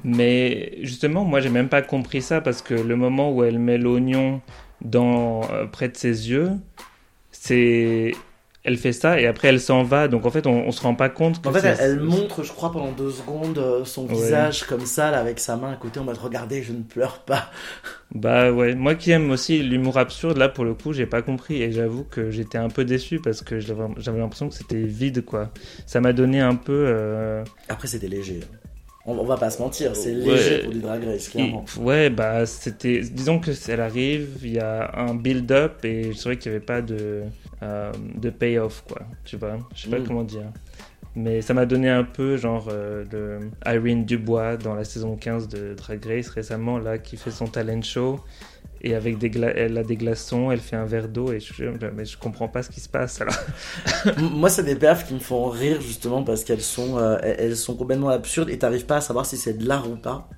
Mais justement, moi, j'ai même pas compris ça parce que le moment où elle met l'oignon dans euh, près de ses yeux, c'est elle fait ça et après elle s'en va. Donc en fait, on, on se rend pas compte que En fait, elle, elle montre, je crois, pendant deux secondes euh, son Ouais. visage comme ça, là, avec sa main à côté, en mode regardez, je ne pleure pas. Bah ouais, moi qui aime aussi l'humour absurde, là pour le coup, j'ai pas compris et j'avoue que j'étais un peu déçu parce que j'avais l'impression que c'était vide quoi. Ça m'a donné un peu. euh, Après, c'était léger. On, on va pas se mentir, c'est Ouais. léger pour du drag race, clairement. Et- ouais, bah c'était. Disons que elle arrive, il y a un build-up et c'est vrai qu'il n'y avait pas de, euh, de payoff, quoi. Tu vois, je sais pas Mm. comment dire. Mais ça m'a donné un peu genre euh, le Irene Dubois dans la saison 15 de Drag Race récemment, là, qui fait son talent show. Et avec des gla- elle a des glaçons, elle fait un verre d'eau et je, mais je comprends pas ce qui se passe alors. Moi, c'est des perfs qui me font rire, justement, parce qu'elles sont, euh, elles sont complètement absurdes et t'arrives pas à savoir si c'est de l'art ou pas.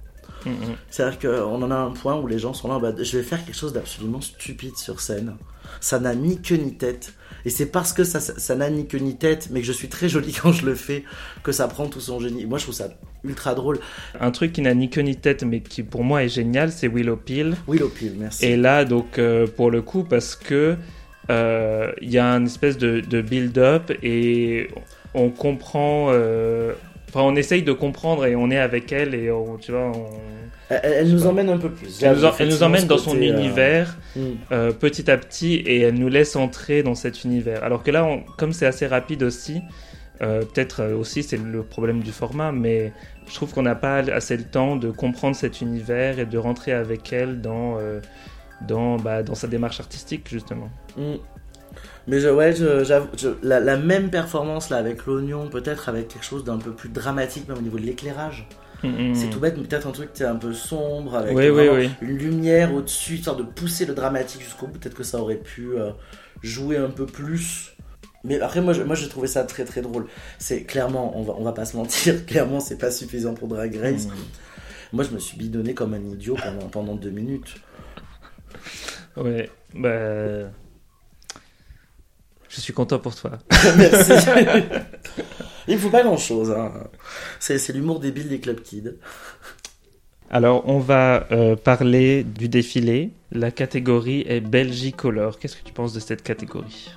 Mm, mm. C'est-à-dire qu'on en a un point où les gens sont là, bah, je vais faire quelque chose d'absolument stupide sur scène. Ça n'a ni queue ni tête. Et c'est parce que ça, ça, n'a ni queue ni tête, mais que je suis très jolie quand je le fais, que ça prend tout son génie. Moi, je trouve ça ultra drôle. Un truc qui n'a ni queue ni tête mais qui pour moi est génial, c'est Willow Peel. Willow Peel, merci. Et là, donc, euh, pour le coup, parce que euh, il y a une espèce de, de build-up et on comprend. euh, Enfin, on essaye de comprendre et on est avec elle et on, tu vois, on- Elle, elle nous emmène un peu plus. elle, nous, en- elle nous Effectivement, emmène dans son euh, univers hmm. euh, petit à petit et elle nous laisse entrer dans cet univers. Alors que là, on- comme c'est assez rapide aussi, euh, peut-être aussi c'est le problème du format, mais je trouve qu'on n'a pas assez le temps de comprendre cet univers et de rentrer avec elle dans, dans, bah, dans sa démarche artistique justement. Mm. Mais je, ouais, je- la, la même performance là avec l'oignon, peut-être avec quelque chose d'un peu plus dramatique, même au niveau de l'éclairage. Mm, mm. C'est tout bête, mais peut-être un truc qui est un peu sombre, avec Oui, oui, vraiment oui. une lumière au-dessus, histoire de pousser le dramatique jusqu'au bout. Peut-être que ça aurait pu euh, jouer un peu plus. Mais après, moi, je- moi, j'ai trouvé ça très très drôle. C'est clairement, on va, on va pas se mentir, clairement, c'est pas suffisant pour Drag Race. Mm. Moi, je me suis bidonné comme un idiot pendant, pendant deux minutes. Ouais, bah. Je suis content pour toi. Merci. Il faut pas grand chose. Hein. C'est, l'humour débile des club kids. Alors, on va euh, parler du défilé. La catégorie est Belgicolor. Qu'est-ce que tu penses de cette catégorie?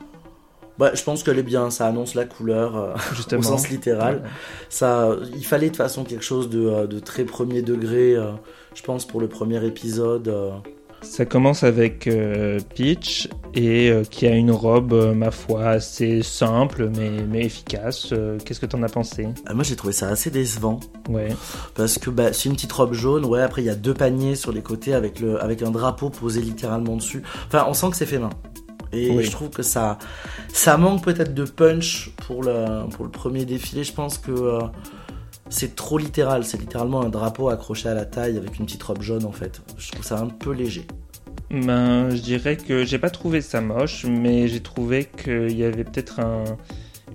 Bah, je pense qu'elle est bien. Ça annonce la couleur euh, Justement. au sens littéral. Ça, il fallait de toute façon quelque chose de, euh, de très premier degré. euh, je pense pour le premier épisode. Ça commence avec euh, Peach et euh, qui a une robe, euh, ma foi, assez simple mais, mais efficace. Qu'est-ce que t'en as pensé? Ah, moi, j'ai trouvé ça assez décevant Ouais. parce que bah, c'est une petite robe jaune. Ouais, après il y a deux paniers sur les côtés avec le, avec un drapeau posé littéralement dessus. Enfin, on sent que c'est fait main. Et Oui. je trouve que ça, ça manque peut-être de punch pour le, pour le premier défilé. Je pense que c'est trop littéral. C'est littéralement un drapeau accroché à la taille avec une petite robe jaune en fait. Je trouve ça un peu léger. Ben, je dirais que j'ai pas trouvé ça moche, mais j'ai trouvé qu'il y avait peut-être un,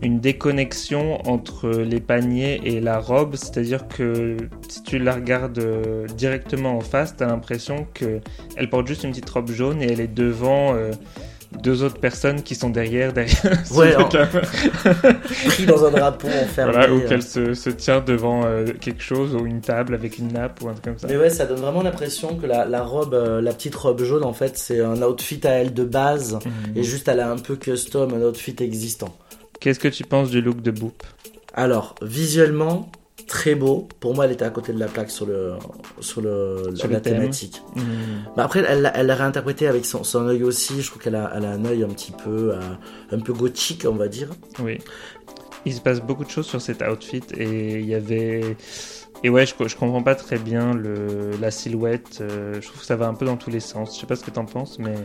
une déconnexion entre les paniers et la robe, c'est-à-dire que si tu la regardes euh, directement en face, t'as l'impression que elle porte juste une petite robe jaune et elle est devant euh, deux autres personnes qui sont derrière, derrière. Ouais, en- Pris dans un drapeau enfermé. voilà, ou euh. qu'elle se, se tient devant euh, quelque chose ou une table avec une nappe ou un truc comme ça. Mais ouais, ça donne vraiment l'impression que la, la robe, euh, la petite robe jaune, en fait, c'est un outfit à elle de base. Mhm. Et juste, elle a un peu custom, un outfit existant. Qu'est-ce que tu penses du look de Boop? Alors, visuellement, très beau. Pour moi, elle était à côté de la plaque sur, le, sur, le, Sur la, le thématique. Mhm. Bah après, elle l'a elle réinterprété avec son, son œil aussi. Je trouve qu'elle a, elle a un œil un petit peu, euh, un peu gothique, on va dire. Oui. Il se passe beaucoup de choses sur cet outfit et il y avait. Et ouais, je, je comprends pas très bien le, la silhouette. euh, je trouve que ça va un peu dans tous les sens. Je sais pas ce que t'en penses, mais.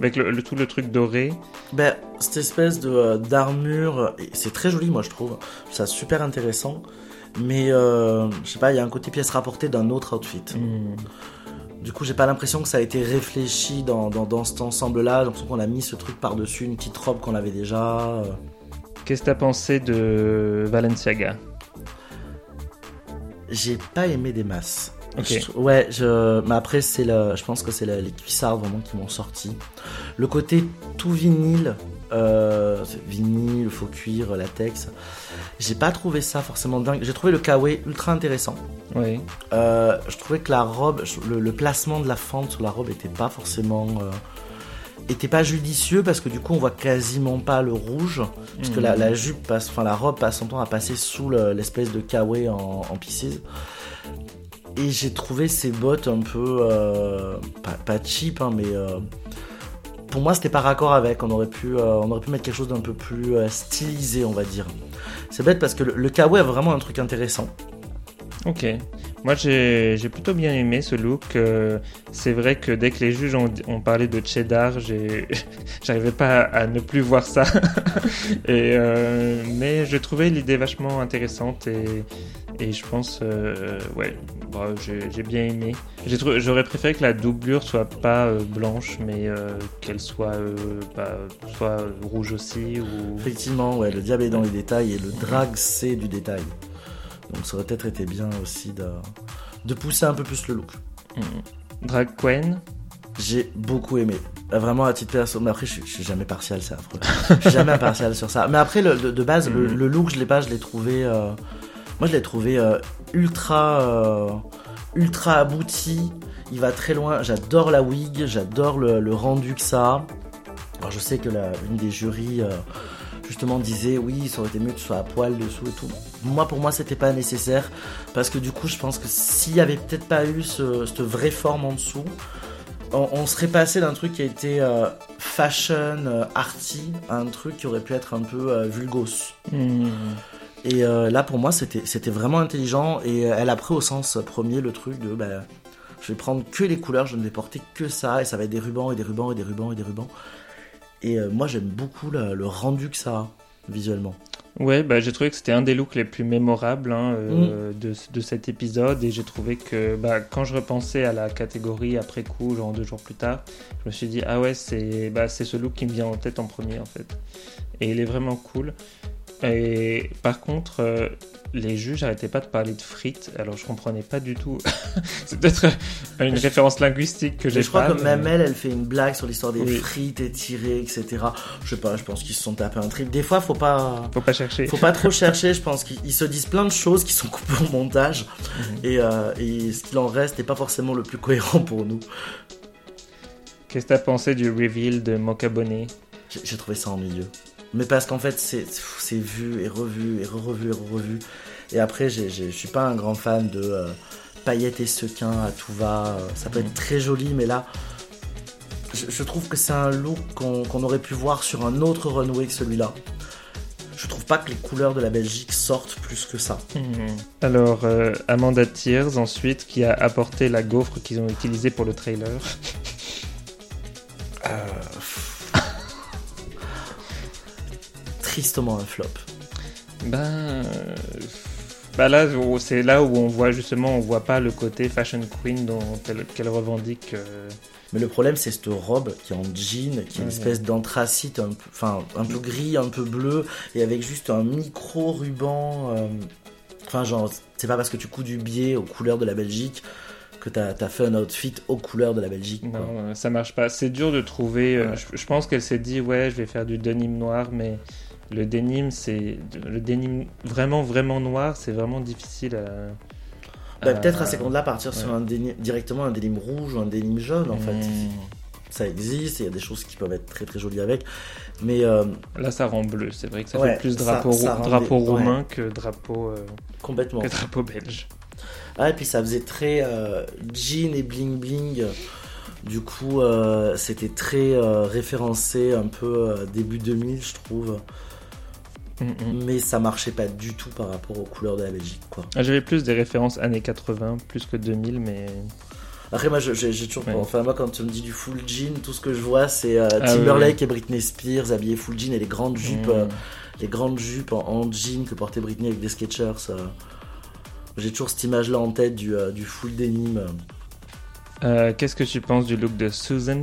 Avec le, le- tout le truc doré. Ben, cette espèce de euh, d'armure, c'est très joli, moi je trouve. Ça super intéressant. Mais euh, je sais pas, il y a un côté pièce rapportée d'un autre outfit. Hmm. Du coup, j'ai pas l'impression que ça a été réfléchi dans, dans, dans cet ensemble-là. J'ai l'impression qu'on a mis ce truc par-dessus, une petite robe qu'on avait déjà. Qu'est-ce que t'as pensé de Valenciaga? J'ai pas aimé des masses. Ok. Je- ouais, je, mais après, c'est le, je pense que c'est le- les cuissards vraiment qui m'ont sorti. Le côté tout vinyle, euh, vinyle, faux cuir, latex, j'ai pas trouvé ça forcément dingue. J'ai trouvé le kawaii ultra intéressant. Oui. Euh, je trouvais que la robe, le, le placement de la fente sur la robe était pas forcément, euh, était pas judicieux parce que du coup on voit quasiment pas le rouge parce que la, la jupe passe, enfin la robe passe son temps à passer sous le- l'espèce de kawaii en, en pieces. Et j'ai trouvé ces bottes un peu, euh, pas, pas cheap, hein, mais pour moi c'était pas raccord avec. On aurait pu, euh, on aurait pu mettre quelque chose d'un peu plus euh, stylisé, on va dire. C'est bête parce que le, le kawaii a vraiment un truc intéressant. Ok. Moi, j'ai plutôt bien aimé ce look. Euh, c'est vrai que dès que les juges ont, parlé de cheddar, j'arrivais pas à, ne plus voir ça. mais j'ai trouvé l'idée vachement intéressante et, et je pense, euh, ouais, bah, j'ai bien aimé. J'aurais préféré que la doublure soit pas euh, blanche, mais euh, qu'elle soit, bah, soit rouge aussi. Ou... Effectivement, ouais, le diable est dans les détails et le drag c'est du détail. Donc ça aurait peut-être été bien aussi de, de pousser un peu plus le look. Mm. Drag Queen? J'ai beaucoup aimé. Vraiment à titre perso, mais après je, suis- je suis jamais partial, c'est affreux. je suis jamais impartial sur ça. Mais après le, de, de base, le, Mhm. le look je l'ai pas, je l'ai trouvé. euh, moi je l'ai trouvé euh, ultra, euh, ultra abouti. Il va très loin. J'adore la wig, j'adore le, rendu que ça. a. Alors je sais que la, une des jurys euh, justement disait oui, ça aurait été mieux que ce soit à poil dessous et tout. Moi pour moi c'était pas nécessaire parce que du coup je pense que s'il y avait peut-être pas eu ce- cette vraie forme en dessous, on, serait passé d'un truc qui a été fashion, arty, à un truc qui aurait pu être un peu vulgos. Mm. Et euh, là, pour moi, c'était vraiment intelligent. Et euh, elle a pris au sens premier le truc de bah, je vais prendre que les couleurs, je ne vais porter que ça. Et ça va être des rubans et des rubans et des rubans et des rubans. Et euh, moi, j'aime beaucoup le, le rendu que ça a visuellement. Ouais, bah, j'ai trouvé que c'était un des looks les plus mémorables hein, euh, Mm. de, de cet épisode et j'ai trouvé que bah, quand je repensais à la catégorie après coup, genre deux jours plus tard, je me suis dit ah ouais c'est bah, c'est ce look qui me vient en tête en premier en fait. Et il est vraiment cool. Et par contre, euh, les juges n'arrêtaient pas de parler de frites, alors je comprenais pas du tout. c'est peut-être euh, une référence linguistique que j'ai je crois pas. que mais- même elle, elle fait une blague sur l'histoire des Oui. frites étirées, etc. Je sais pas, je pense qu'ils se sont tapés un trip. Des fois, faut pas. Faut pas chercher. Faut pas trop chercher, je pense qu'ils ils se disent plein de choses qui sont coupées au montage Mhm. et, euh, et ce qu'il en reste n'est pas forcément le plus cohérent pour nous. Qu'est-ce que t'as pensé du reveal de Mocha Bonnet J'ai j'ai trouvé ça ennuyeux. Mais parce qu'en fait, c'est vu et revu et revu et revu. Et après, je suis pas un grand fan de euh, paillettes et sequins à tout va. Euh, Ça peut être très joli, mais là, je, je trouve que c'est un look qu'on aurait pu voir sur un autre runway que celui-là. Je trouve pas que les couleurs de la Belgique sortent plus que ça. Mhm. Alors, euh, Amanda Tears, ensuite, qui a apporté la gaufre qu'ils ont utilisée pour le trailer. Tristement un flop. Ben. euh, Bah là, c'est là où on voit justement, on voit pas le côté fashion queen dont elle- qu'elle revendique. euh. Mais le problème, c'est cette robe qui est en jean, qui est une espèce d'anthracite, un peu, enfin, un peu gris, un peu bleu, et avec juste un micro ruban. euh, Enfin, genre, c'est pas parce que tu couds du biais aux couleurs de la Belgique que t'as as fait un outfit aux couleurs de la Belgique. quoi. Non, ça marche pas. C'est dur de trouver. euh, Ouais. je, je pense qu'elle s'est dit, ouais, je vais faire du denim noir, mais le denim, c'est le denim vraiment vraiment noir, c'est vraiment difficile à. Bah, à- Peut-être à ces secondes-là partir sur ouais. un déni- directement un dénime rouge ou un dénime jaune, en fait. Hmm. Ça existe, il y a des choses qui peuvent être très très jolies avec. Mais euh, Là, ça rend bleu. C'est vrai que ça Ouais, fait plus drapeau, ça drapeau des- ouais. roumain que drapeau, euh, complètement. que drapeau belge. Ah, et puis ça faisait très euh, jean et bling bling. Du coup, euh, c'était très euh, référencé, un peu début 2000, je trouve. Mais ça marchait pas du tout par rapport aux couleurs de la Belgique, quoi. Ah, J'avais plus des références années 80, plus que 2000, mais. Après, moi, j'ai toujours. Ouais. Enfin, moi, quand tu me dis du full jean, tout ce que je vois, c'est euh, Ah, Timberlake et Britney Spears habillés full jean et les grandes jupes, Mm. euh, les grandes jupes en, en jean que portait Britney avec des Skechers. euh. J'ai toujours cette image-là en tête du, euh, du full denim. Qu'est-ce que tu penses du look de Susan?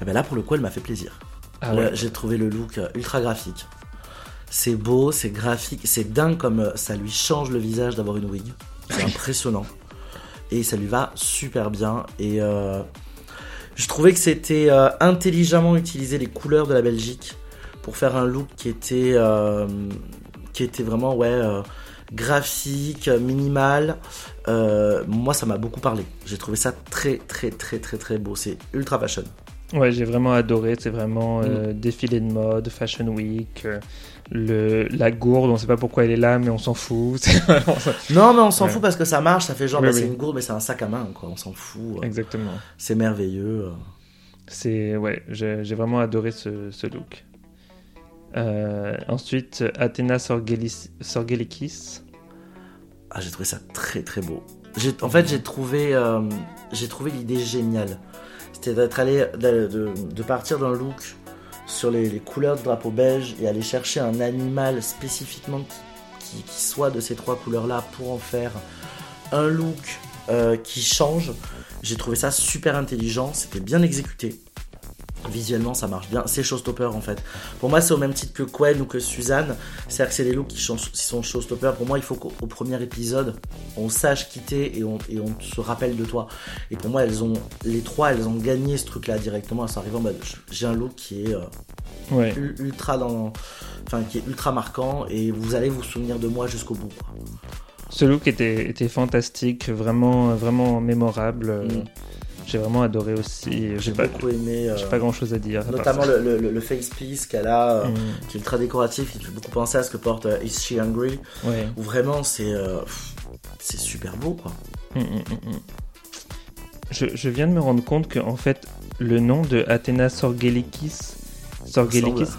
Et ben là, pour le coup, elle m'a fait plaisir. Ah ouais. J'ai trouvé le look ultra graphique. C'est beau, c'est graphique, c'est dingue comme euh, ça lui change le visage d'avoir une wig. C'est impressionnant. Et ça lui va super bien. Et euh, je trouvais que c'était euh, intelligemment utiliser les couleurs de la Belgique pour faire un look qui était, euh, qui était vraiment ouais, graphique, minimal. Moi, ça m'a beaucoup parlé. J'ai trouvé ça très, très, très, très, très beau. C'est ultra fashion. Ouais, j'ai vraiment adoré. C'est vraiment Mm. défilé de mode, Fashion Week, euh, le, la gourde, on sait pas pourquoi elle est là, mais on s'en fout. Non, mais on s'en Ouais. fout parce que ça marche. Ça fait genre, Oui, bah, c'est une gourde, mais c'est un sac à main, quoi. On s'en fout. Exactement. C'est merveilleux. C'est ouais, j'ai vraiment adoré ce, ce look. Euh, ensuite, Sorgelis- Sorgelikis. Ah, j'ai trouvé ça très très beau. En fait, j'ai trouvé, euh, j'ai trouvé l'idée géniale. C'était d'être allé, de, de- de partir d'un look sur les, couleurs de drapeau belge et aller chercher un animal spécifiquement qui soit de ces trois couleurs-là pour en faire un look euh, qui change. J'ai trouvé ça super intelligent, c'était bien exécuté. Visuellement, ça marche bien. C'est showstopper en fait. Pour moi, c'est au même titre que Quen ou que Suzanne. C'est-à-dire que c'est des looks qui, sont showstopper. Pour moi, il faut qu'au au premier épisode, on sache quitter et on, et on se rappelle de toi. Et pour moi, elles ont, les trois, elles ont gagné ce truc-là directement. Elles sont arrivées en mode, j'ai un look qui est euh, Ouais. ultra dans, enfin, qui est ultra marquant et vous allez vous souvenir de moi jusqu'au bout. quoi. Ce look était, était fantastique, vraiment, vraiment mémorable. Mm. J'ai vraiment adoré aussi. J'ai pas, beaucoup aimé, euh, j'ai pas grand chose à dire. notamment le, le, le face piece qu'elle a, euh, Mm. qui est ultra décoratif, qui fait beaucoup penser à ce que porte euh, Is She Hungry, Ouais. où vraiment c'est, euh, c'est super beau quoi. Mm, mm. Je, je viens de me rendre compte que en fait le nom de Athena Sorgelikis,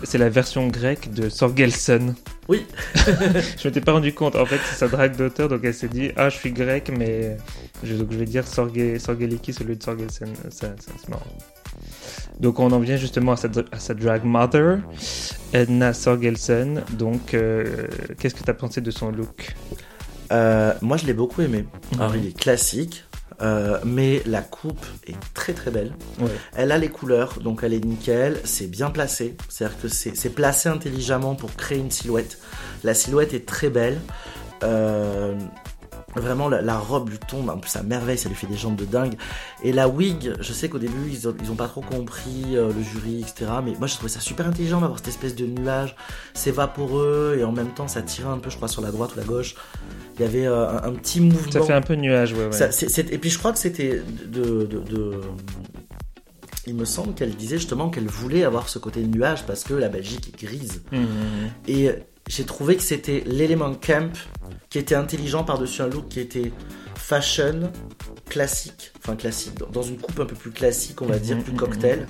c'est la version grecque de Sorgelson. Oui. je m'étais pas rendu compte. En fait, c'est sa drague d'auteur, donc elle s'est dit ah je suis grec, mais je, donc je vais dire Sorge, Sorgelikis au lieu de ça, c'est marrant. Donc on en vient justement à sa, à sa drag mother, Edna Sorgelsen. Donc euh, qu'est-ce que tu as pensé de son look? Euh, moi, je l'ai beaucoup aimé. Mhm. Alors, il est classique, euh, mais la coupe est très très belle. Ouais. Elle a les couleurs, donc elle est nickel. C'est bien placé, c'est-à-dire que c'est c'est placé intelligemment pour créer une silhouette. La silhouette est très belle. Euh, Vraiment, la, la robe lui tombe, en plus à merveille, ça lui fait des jambes de dingue. Et la wig, je sais qu'au début, ils ont, ils ont pas trop compris, euh, le jury, etc. Mais moi, j'ai trouvé ça super intelligent d'avoir cette espèce de nuage. C'est vaporeux, et en même temps, ça tirait un peu, je crois, sur la droite ou la gauche. Il y avait euh, un, un petit mouvement. Ça fait un peu nuage, ouais. ouais. Ça, et puis je crois que c'était de, de- de- Il me semble qu'elle disait justement qu'elle voulait avoir ce côté nuage parce que la Belgique est grise. Mhm. Et j'ai trouvé que c'était l'élément camp qui était intelligent par-dessus un look qui était fashion, classique, enfin classique, dans- une coupe un peu plus classique, on va Mhm, dire, plus mhm, cocktail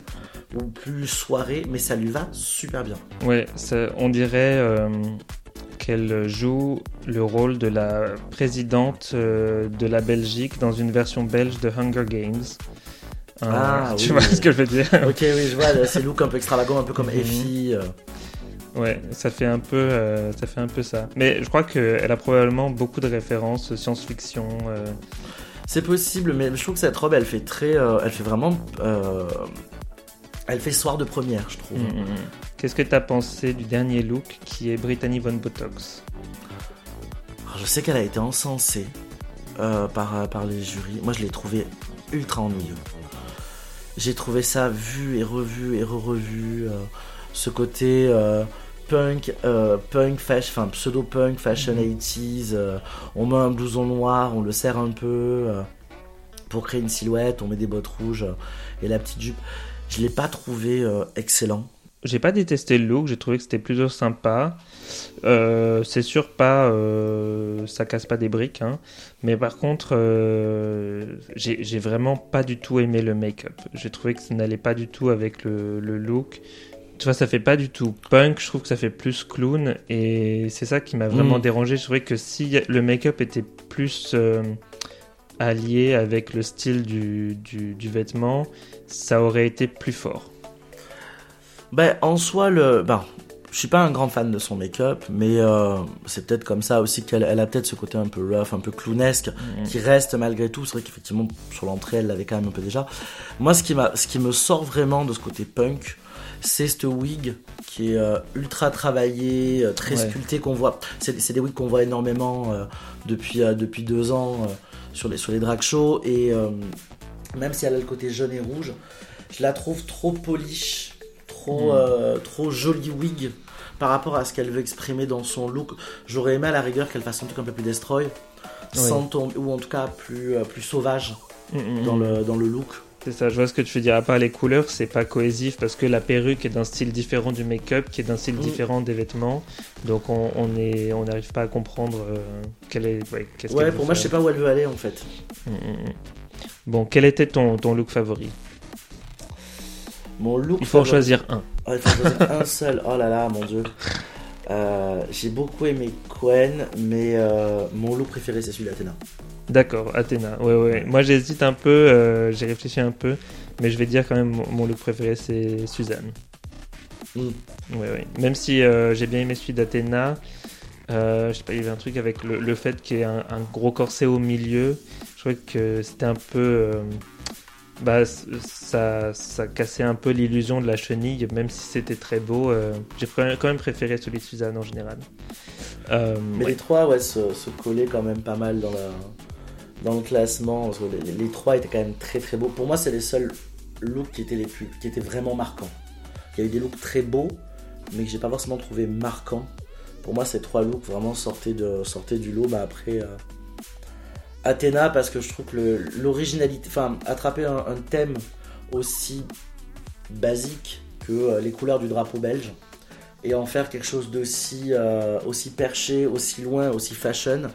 ou plus soirée, mais ça lui va super bien. Ouais, ça- on dirait euh, qu'elle joue le rôle de la présidente euh, de la Belgique dans une version belge de Hunger Games. Euh, Ah, tu oui. vois ce que je veux dire? Ok, oui, je vois, là, ces looks un peu extravagants, un peu comme Mhm. Effie. Ouais, ça fait un peu, euh, ça fait un peu ça. Mais je crois qu'elle a probablement beaucoup de références science-fiction. euh, C'est possible, mais je trouve que cette robe, elle fait très, euh, elle fait vraiment, elle fait soir de première, je trouve. mm, mm, mm. Qu'est-ce que tu as pensé du dernier look qui est Brittany Von Botox? Alors, je sais qu'elle a été encensée par, par les jurys. Moi, je l'ai trouvé ultra ennuyeux. J'ai trouvé ça vu et revu et re-revu. Ce côté euh, punk, euh, punk fashion, enfin pseudo-punk fashion 80s. euh, on met un blouson noir, on le serre un peu pour créer une silhouette. On met des bottes rouges et la petite jupe. Je l'ai pas trouvé excellent. J'ai pas détesté le look, j'ai trouvé que c'était plutôt sympa. Euh, c'est sûr pas, euh, ça casse pas des briques, hein. mais par contre, euh, j'ai j'ai vraiment pas du tout aimé le make-up. J'ai trouvé que ça n'allait pas du tout avec le, le look. Tu vois, ça fait pas du tout punk, je trouve que ça fait plus clown, et c'est ça qui m'a vraiment Mm. dérangé. Je trouvais que si le make-up était plus euh, allié avec le style du, du, du vêtement, ça aurait été plus fort. Ben, en soi, le. Ben, je suis pas un grand fan de son make-up, mais euh, c'est peut-être comme ça aussi qu'elle elle a peut-être ce côté un peu rough, un peu clownesque, Mm. qui reste malgré tout. C'est vrai qu'effectivement, sur l'entrée, elle l'avait quand même un peu déjà. Moi, ce qui, m'a, ce qui me sort vraiment de ce côté punk, c'est ce wig qui est euh, ultra travaillé, euh, très Ouais. sculpté, qu'on voit. C'est, des wigs qu'on voit énormément euh, depuis, euh, depuis deux ans sur, les, sur les drag shows, et même si elle a le côté jaune et rouge, je la trouve trop polish, trop, Mm. trop jolie wig par rapport à ce qu'elle veut exprimer dans son look. J'aurais aimé à la rigueur qu'elle fasse un truc un peu plus destroy, sans tomber, ou en tout cas plus, plus sauvage Mm, mm, dans le, dans le look. C'est ça, je vois ce que tu veux dire. À part les couleurs, c'est pas cohésif parce que la perruque est d'un style différent du make-up, qui est d'un style Mm. différent des vêtements. Donc on on est, on n'arrive pas à comprendre euh, quel est. Ouais, qu'est-ce Ouais, qu'elle pour moi, je sais pas où elle veut aller en fait. Mm, mm. Bon, quel était ton, ton look favori? Mon look. Il faut en choisir un. Ah, il faut en choisir un seul. Oh là là, mon dieu. Euh, J'ai beaucoup aimé Quen, mais euh, mon look préféré c'est celui d'Athéna. D'accord, Athéna. Ouais, ouais. Moi j'hésite un peu, euh, j'ai réfléchi un peu, mais je vais dire quand même mon, mon look préféré c'est Suzanne. Mm. Ouais, ouais. Même si j'ai bien aimé celui d'Athéna, je sais pas, il y avait un truc avec le, le fait qu'il y ait un, un gros corset au milieu. Je trouvais que c'était un peu. Bah, ça, ça cassait un peu l'illusion de la chenille, même si c'était très beau. euh, j'ai quand même préféré celui de Suzanne en général. Euh, Mais ouais. les trois, ouais, se, se collaient quand même pas mal dans, la, dans le classement. les, les trois étaient quand même très très beaux. Pour moi, c'est les seuls looks qui étaient, les plus, qui étaient vraiment marquants. Il y a eu des looks très beaux, mais que j'ai pas forcément trouvé marquants. Pour moi, ces trois looks vraiment sortaient, de, sortaient du lot. Bah, après, euh, Athéna, parce que je trouve que l'originalité, enfin, attraper un, thème aussi basique que euh, les couleurs du drapeau belge et en faire quelque chose d'aussi euh, perché, aussi loin, aussi fashion,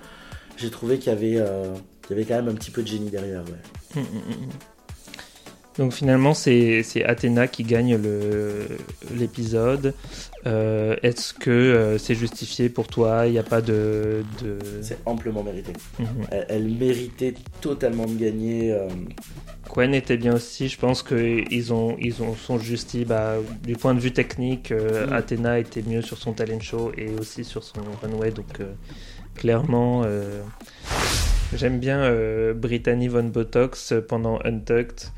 j'ai trouvé qu'il y avait euh, il y avait quand même un petit peu de génie derrière. Ouais. Donc finalement, c'est Athéna qui gagne l'épisode. Euh, Est-ce que euh, c'est justifié pour toi? Il n'y a pas de... de... C'est amplement mérité. Mhm. Elle, elle méritait totalement de gagner. euh, Quen était bien aussi. Je pense qu'ils ont, ils ont, sont justis. Bah, du point de vue technique, euh, Mm. Athena était mieux sur son talent show et aussi sur son runway. Donc, clairement, j'aime bien Brittany Von Botox pendant Untucked.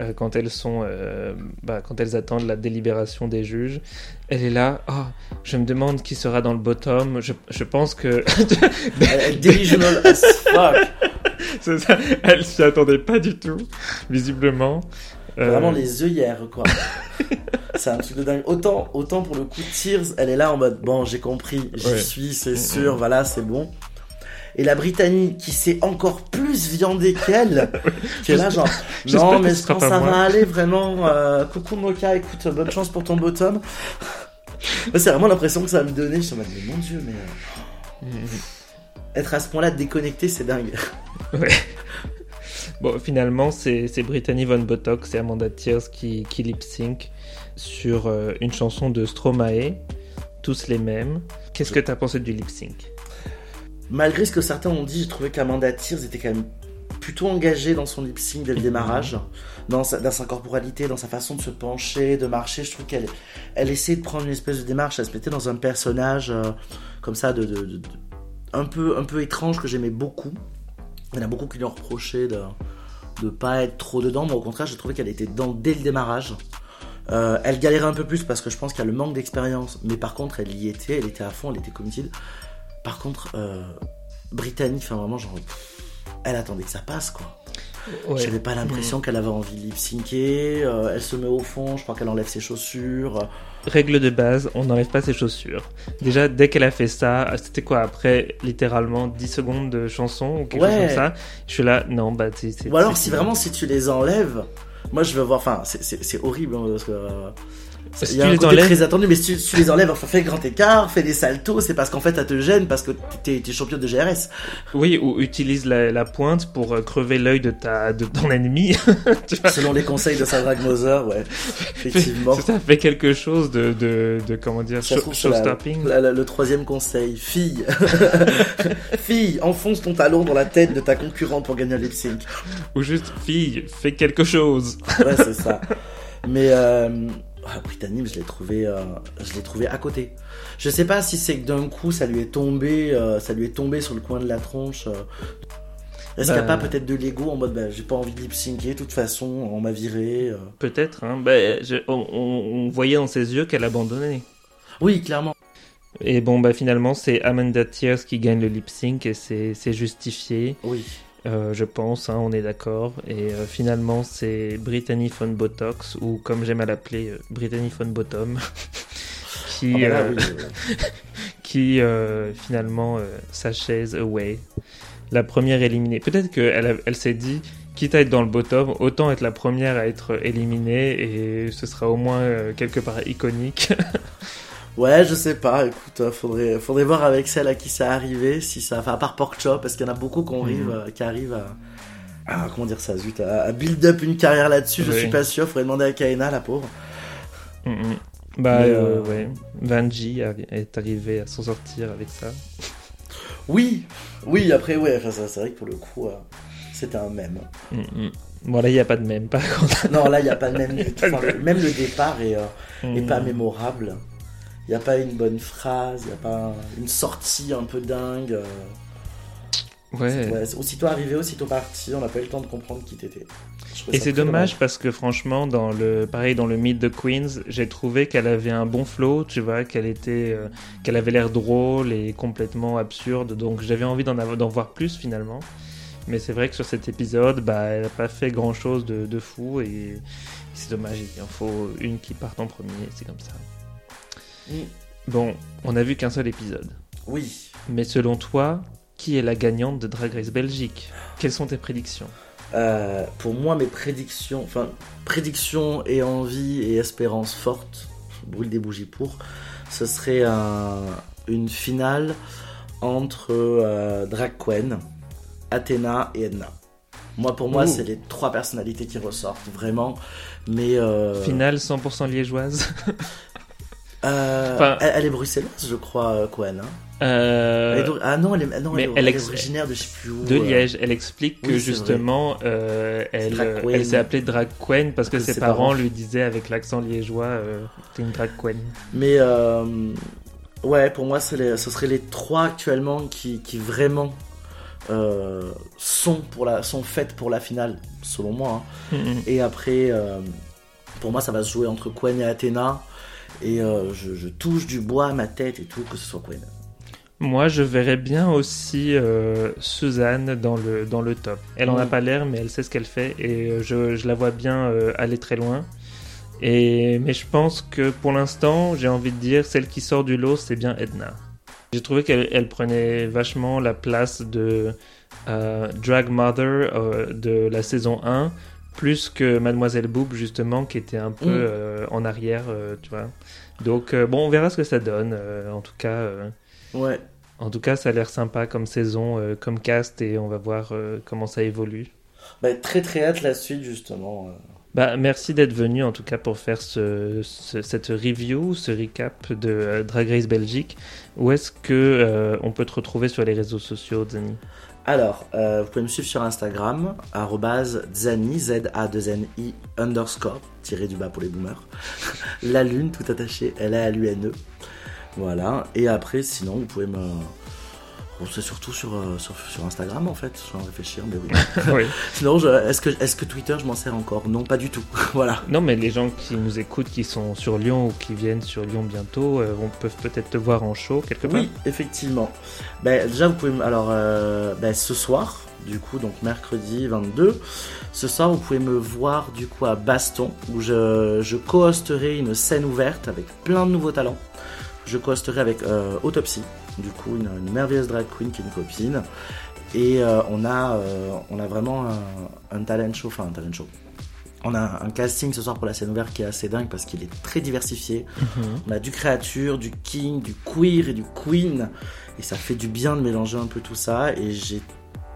Euh, quand elles sont, euh, bah, quand elles attendent la délibération des juges, elle est là. Ah, je me demande qui sera dans le bottom. Je, je pense que delusional as fuck. Ça, elle s'y attendait pas du tout, visiblement. Euh, Vraiment les œillères, quoi. c'est un truc de dingue. Autant, autant pour le coup, Tears, elle est là en mode bon, j'ai compris, j'y Ouais. suis, c'est Mhm. sûr, voilà, c'est bon. Et la Britannie qui s'est encore plus viandée qu'elle, qui est là genre non mais je pense ça va aller vraiment. euh, coucou Moka, écoute, bonne chance pour ton bottom. C'est vraiment l'impression que ça va me donner. Je suis en mode mais mon dieu, mais euh, être à ce point-là déconnecté, c'est dingue. Bon, finalement, c'est Brittany Von Botox et Amanda Tears qui, qui lip sync sur euh, une chanson de Stromae, tous les mêmes. Qu'est-ce que t'as pensé du lip sync? Malgré ce que certains ont dit, j'ai trouvé qu'Amanda Tears était quand même plutôt engagée dans son lip sync dès le démarrage, dans sa, dans corporalité, dans sa façon de se pencher, de marcher. Je trouve qu'elle elle essayait de prendre une espèce de démarche, elle se mettait dans un personnage euh, comme ça, de, un, peu, un peu étrange que j'aimais beaucoup. Il y en a beaucoup qui lui ont reproché de de pas être trop dedans, mais au contraire, j'ai trouvé qu'elle était dedans dès le démarrage. Euh, elle galérait un peu plus parce que je pense qu'il y a le manque d'expérience, mais par contre, elle y était, elle était à fond, elle était committed. Par contre, euh, Brittany, enfin vraiment, genre, elle attendait que ça passe, quoi. Ouais. J'avais pas l'impression qu'elle avait envie de lip syncer. euh, elle se met au fond, je crois qu'elle enlève ses chaussures. Règle de base, on n'enlève pas ses chaussures. Déjà, dès qu'elle a fait ça, c'était quoi Après littéralement 10 secondes de chanson ou quelque Ouais. chose comme ça Je suis là, non, bah c'est. Ou alors, si vraiment, si tu les enlèves, moi je veux voir, enfin, c'est horrible, hein, parce que. euh, Si Il y a tu un les côté enlèves- très attendu, mais si tu, si tu les enlèves, enfin, fais grand écart, fais des saltos, c'est parce qu'en fait, ça te gêne, parce que t'es es champion de GRS. Oui, ou utilise la, la pointe pour euh, crever l'œil de, ta, de ton ennemi. tu vois Selon les conseils de Sandra Gmoser, ouais, effectivement. Ça, fait quelque chose de, de, de comment dire, show, showstopping. la- la- le troisième conseil, fille, fille, enfonce ton talon dans la tête de ta concurrente pour gagner un lip sync. Ou juste, fille, fais quelque chose. Ouais, c'est ça. Mais euh, ah, Brittany, je l'ai trouvé, euh, je l'ai trouvé à côté. Je sais pas si c'est que d'un coup ça lui est tombé, euh, ça lui est tombé sur le coin de la tronche. euh. Est-ce qu'il n'y a Bah. pas peut-être de l'ego en mode bah, j'ai pas envie de lip syncer, de toute façon on m'a viré. euh. Peut-être, hein. Bah, je- on, on- on voyait dans ses yeux qu'elle abandonnait. Oui, clairement. Et bon, bah finalement, c'est Amanda Tears qui gagne le lip sync et c'est justifié, Oui. Euh, je pense, hein, on est d'accord. Et euh, finalement, c'est Brittany Von Botox, ou comme j'aime à l'appeler, euh, Brittany Von Bottom, qui, bah là, oui, qui finalement s'achèse away. La première éliminée. Peut-être qu'elle elle s'est dit, quitte à être dans le bottom, autant être la première à être éliminée et ce sera au moins quelque part iconique. Ouais, je sais pas. Écoute, euh, faudrait, faudrait voir avec celle à qui ça arrivé, si ça, enfin à part Pork Chop, parce qu'il y en a beaucoup qui arrivent, Mhm. euh, qui arrivent à, à- comment dire ça, zut, à, à build up une carrière là-dessus. Je suis pas sûr. Faudrait demander à Kaena, la pauvre. Mm, mm. Bah Mais, euh, ouais, Vanji est arrivé à s'en sortir avec ça. Oui, oui. Après, ouais, enfin, c'est vrai que pour le coup, c'était un mème. Mm, mm. Bon là il n'y a pas de même par contre. Non, là, il y a pas de même. Enfin, même. le départ est, euh, est pas mémorable. Il y a pas une bonne phrase, il y a pas une sortie un peu dingue. euh. Ouais. Ouais, aussitôt arrivé, aussitôt parti, on n'a pas eu le temps de comprendre qui t'étais. Et c'est dommage parce que franchement, dans le pareil dans le Meet the Queens, j'ai trouvé qu'elle avait un bon flow, tu vois, qu'elle était, euh, qu'elle avait l'air drôle et complètement absurde. Donc j'avais envie d'en avoir- d'en voir plus finalement. Mais c'est vrai que sur cet épisode, bah, elle n'a pas fait grand chose de, de fou et c'est dommage. Il en faut une qui parte en premier, c'est comme ça. Mm. Bon, on a vu qu'un seul épisode. Oui. Mais selon toi, qui est la gagnante de Drag Race Belgique? Quelles sont tes prédictions? Euh, pour moi, mes prédictions, enfin, prédictions et envie et espérance forte, je brûle des bougies pour, ce serait un- une finale entre euh, Drag Queen, Athéna et Edna. Moi, pour moi, c'est les trois personnalités qui ressortent, vraiment. Mais. euh, Finale 100% liégeoise? Euh, Enfin- elle, est bruxelloise, je crois, euh, Cohen. hein. Euh, Elle est ah non, elle est, non, elle elle originaire de je sais plus où. de. Liège. Elle explique que oui, justement, euh, elle, s'est appelée drag queen parce que que ses ses parents parents. lui disaient avec l'accent liégeois, t'es une drag queen. Mais ouais, pour moi, les- ce seraient les trois actuellement qui, qui vraiment sont, pour la, sont faites pour la finale, selon moi. hein. Mhm. Et après, pour moi, ça va se jouer entre Quen et Athéna. Et euh, je, je touche du bois à ma tête et tout, que ce soit Quen. Moi, je verrais bien aussi euh, Suzanne dans le, dans le top. Elle en a Mm. pas l'air, mais elle sait ce qu'elle fait et euh, je, je la vois bien euh, aller très loin. Et, mais je pense que pour l'instant, j'ai envie de dire, celle qui sort du lot, c'est bien Edna. J'ai trouvé qu'elle elle prenait vachement la place de Drag Mother de la saison 1, plus que Mademoiselle Boob, justement, qui était un peu Mm. euh, en arrière, euh, tu vois. Donc, euh, bon, on verra ce que ça donne. en tout cas. Ouais. en tout cas, ça a l'air sympa comme saison, comme cast, et on va voir comment ça évolue. Bah, très très hâte la suite, justement. Bah, merci d'être venu en tout cas pour faire ce, ce- cette review, ce recap de Drag Race Belgique. Où est-ce que on peut te retrouver sur les réseaux sociaux, Zani Alors, euh, vous pouvez me suivre sur Instagram, Zani, Z-A-2-N-I, underscore, tiré du bas pour les boomers. La lune, tout attaché, L-A-L-U-N-E. Voilà. Et après, sinon, vous pouvez me. Bon, c'est surtout sur, euh, sur, sur Instagram en fait, je vais en réfléchir, mais oui. Oui. Sinon, est-ce que, est que Twitter, je m'en sers encore? Non, pas du tout. voilà. Non, mais les gens qui nous écoutent, qui sont sur Lyon ou qui viennent sur Lyon bientôt, euh, on peut peut-être te voir en show quelque part. Oui, effectivement. Ben, déjà, vous pouvez. Alors, euh, ben, ce soir, du coup, donc mercredi 22, ce soir, vous pouvez me voir du coup à Baston, où je, je co-hosterai une scène ouverte avec plein de nouveaux talents. Je co-hosterai avec euh, Autopsy, du coup, une, une merveilleuse drag queen qui est une copine. Et euh, on, a, euh, on a vraiment un, un talent show, enfin un talent show. On a un casting ce soir pour la scène ouverte qui est assez dingue parce qu'il est très diversifié. Mhm. On a du créature, du king, du queer et du queen. Et ça fait du bien de mélanger un peu tout ça. Et j'ai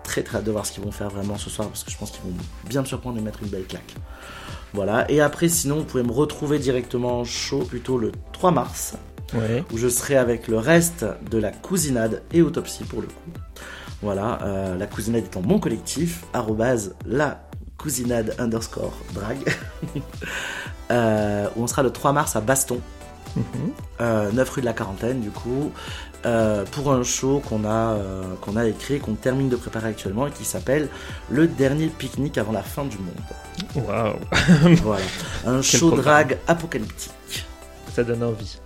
très très hâte de voir ce qu'ils vont faire vraiment ce soir parce que je pense qu'ils vont bien me surprendre et mettre une belle claque. Voilà. Et après, sinon, vous pouvez me retrouver directement en show plutôt le 3 mars Ouais. où je serai avec le reste de la cousinade et autopsie pour le coup. Voilà, euh, la cousinade étant mon collectif, arrobase la cousinade underscore drag, euh, où on sera le 3 mars à Baston, Mhm. euh, 9 rue de la Quarantaine du coup, euh, pour un show qu'on a, qu'on a écrit, qu'on termine de préparer actuellement et qui s'appelle Le dernier pique-nique avant la fin du monde. Waouh, voilà, un Quel show programme. drag apocalyptique. ça donne envie.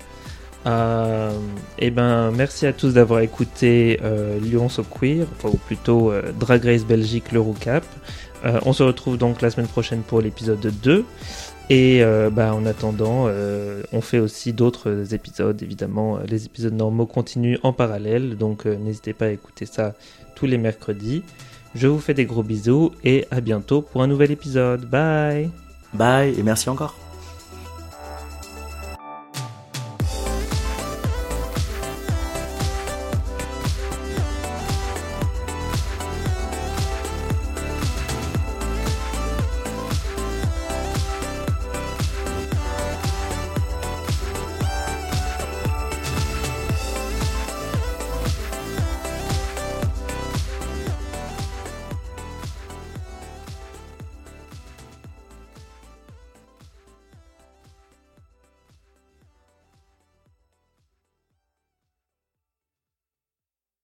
Euh, eh ben, merci à tous d'avoir écouté euh, Lyon So Queer, ou plutôt euh, Drag Race Belgique, le recap. Euh, on se retrouve donc la semaine prochaine pour l'épisode 2. Et bah, en attendant, on fait aussi d'autres épisodes, évidemment. Les épisodes normaux continuent en parallèle, donc n'hésitez pas à écouter ça tous les mercredis. Je vous fais des gros bisous et à bientôt pour un nouvel épisode. Bye Bye et merci encore.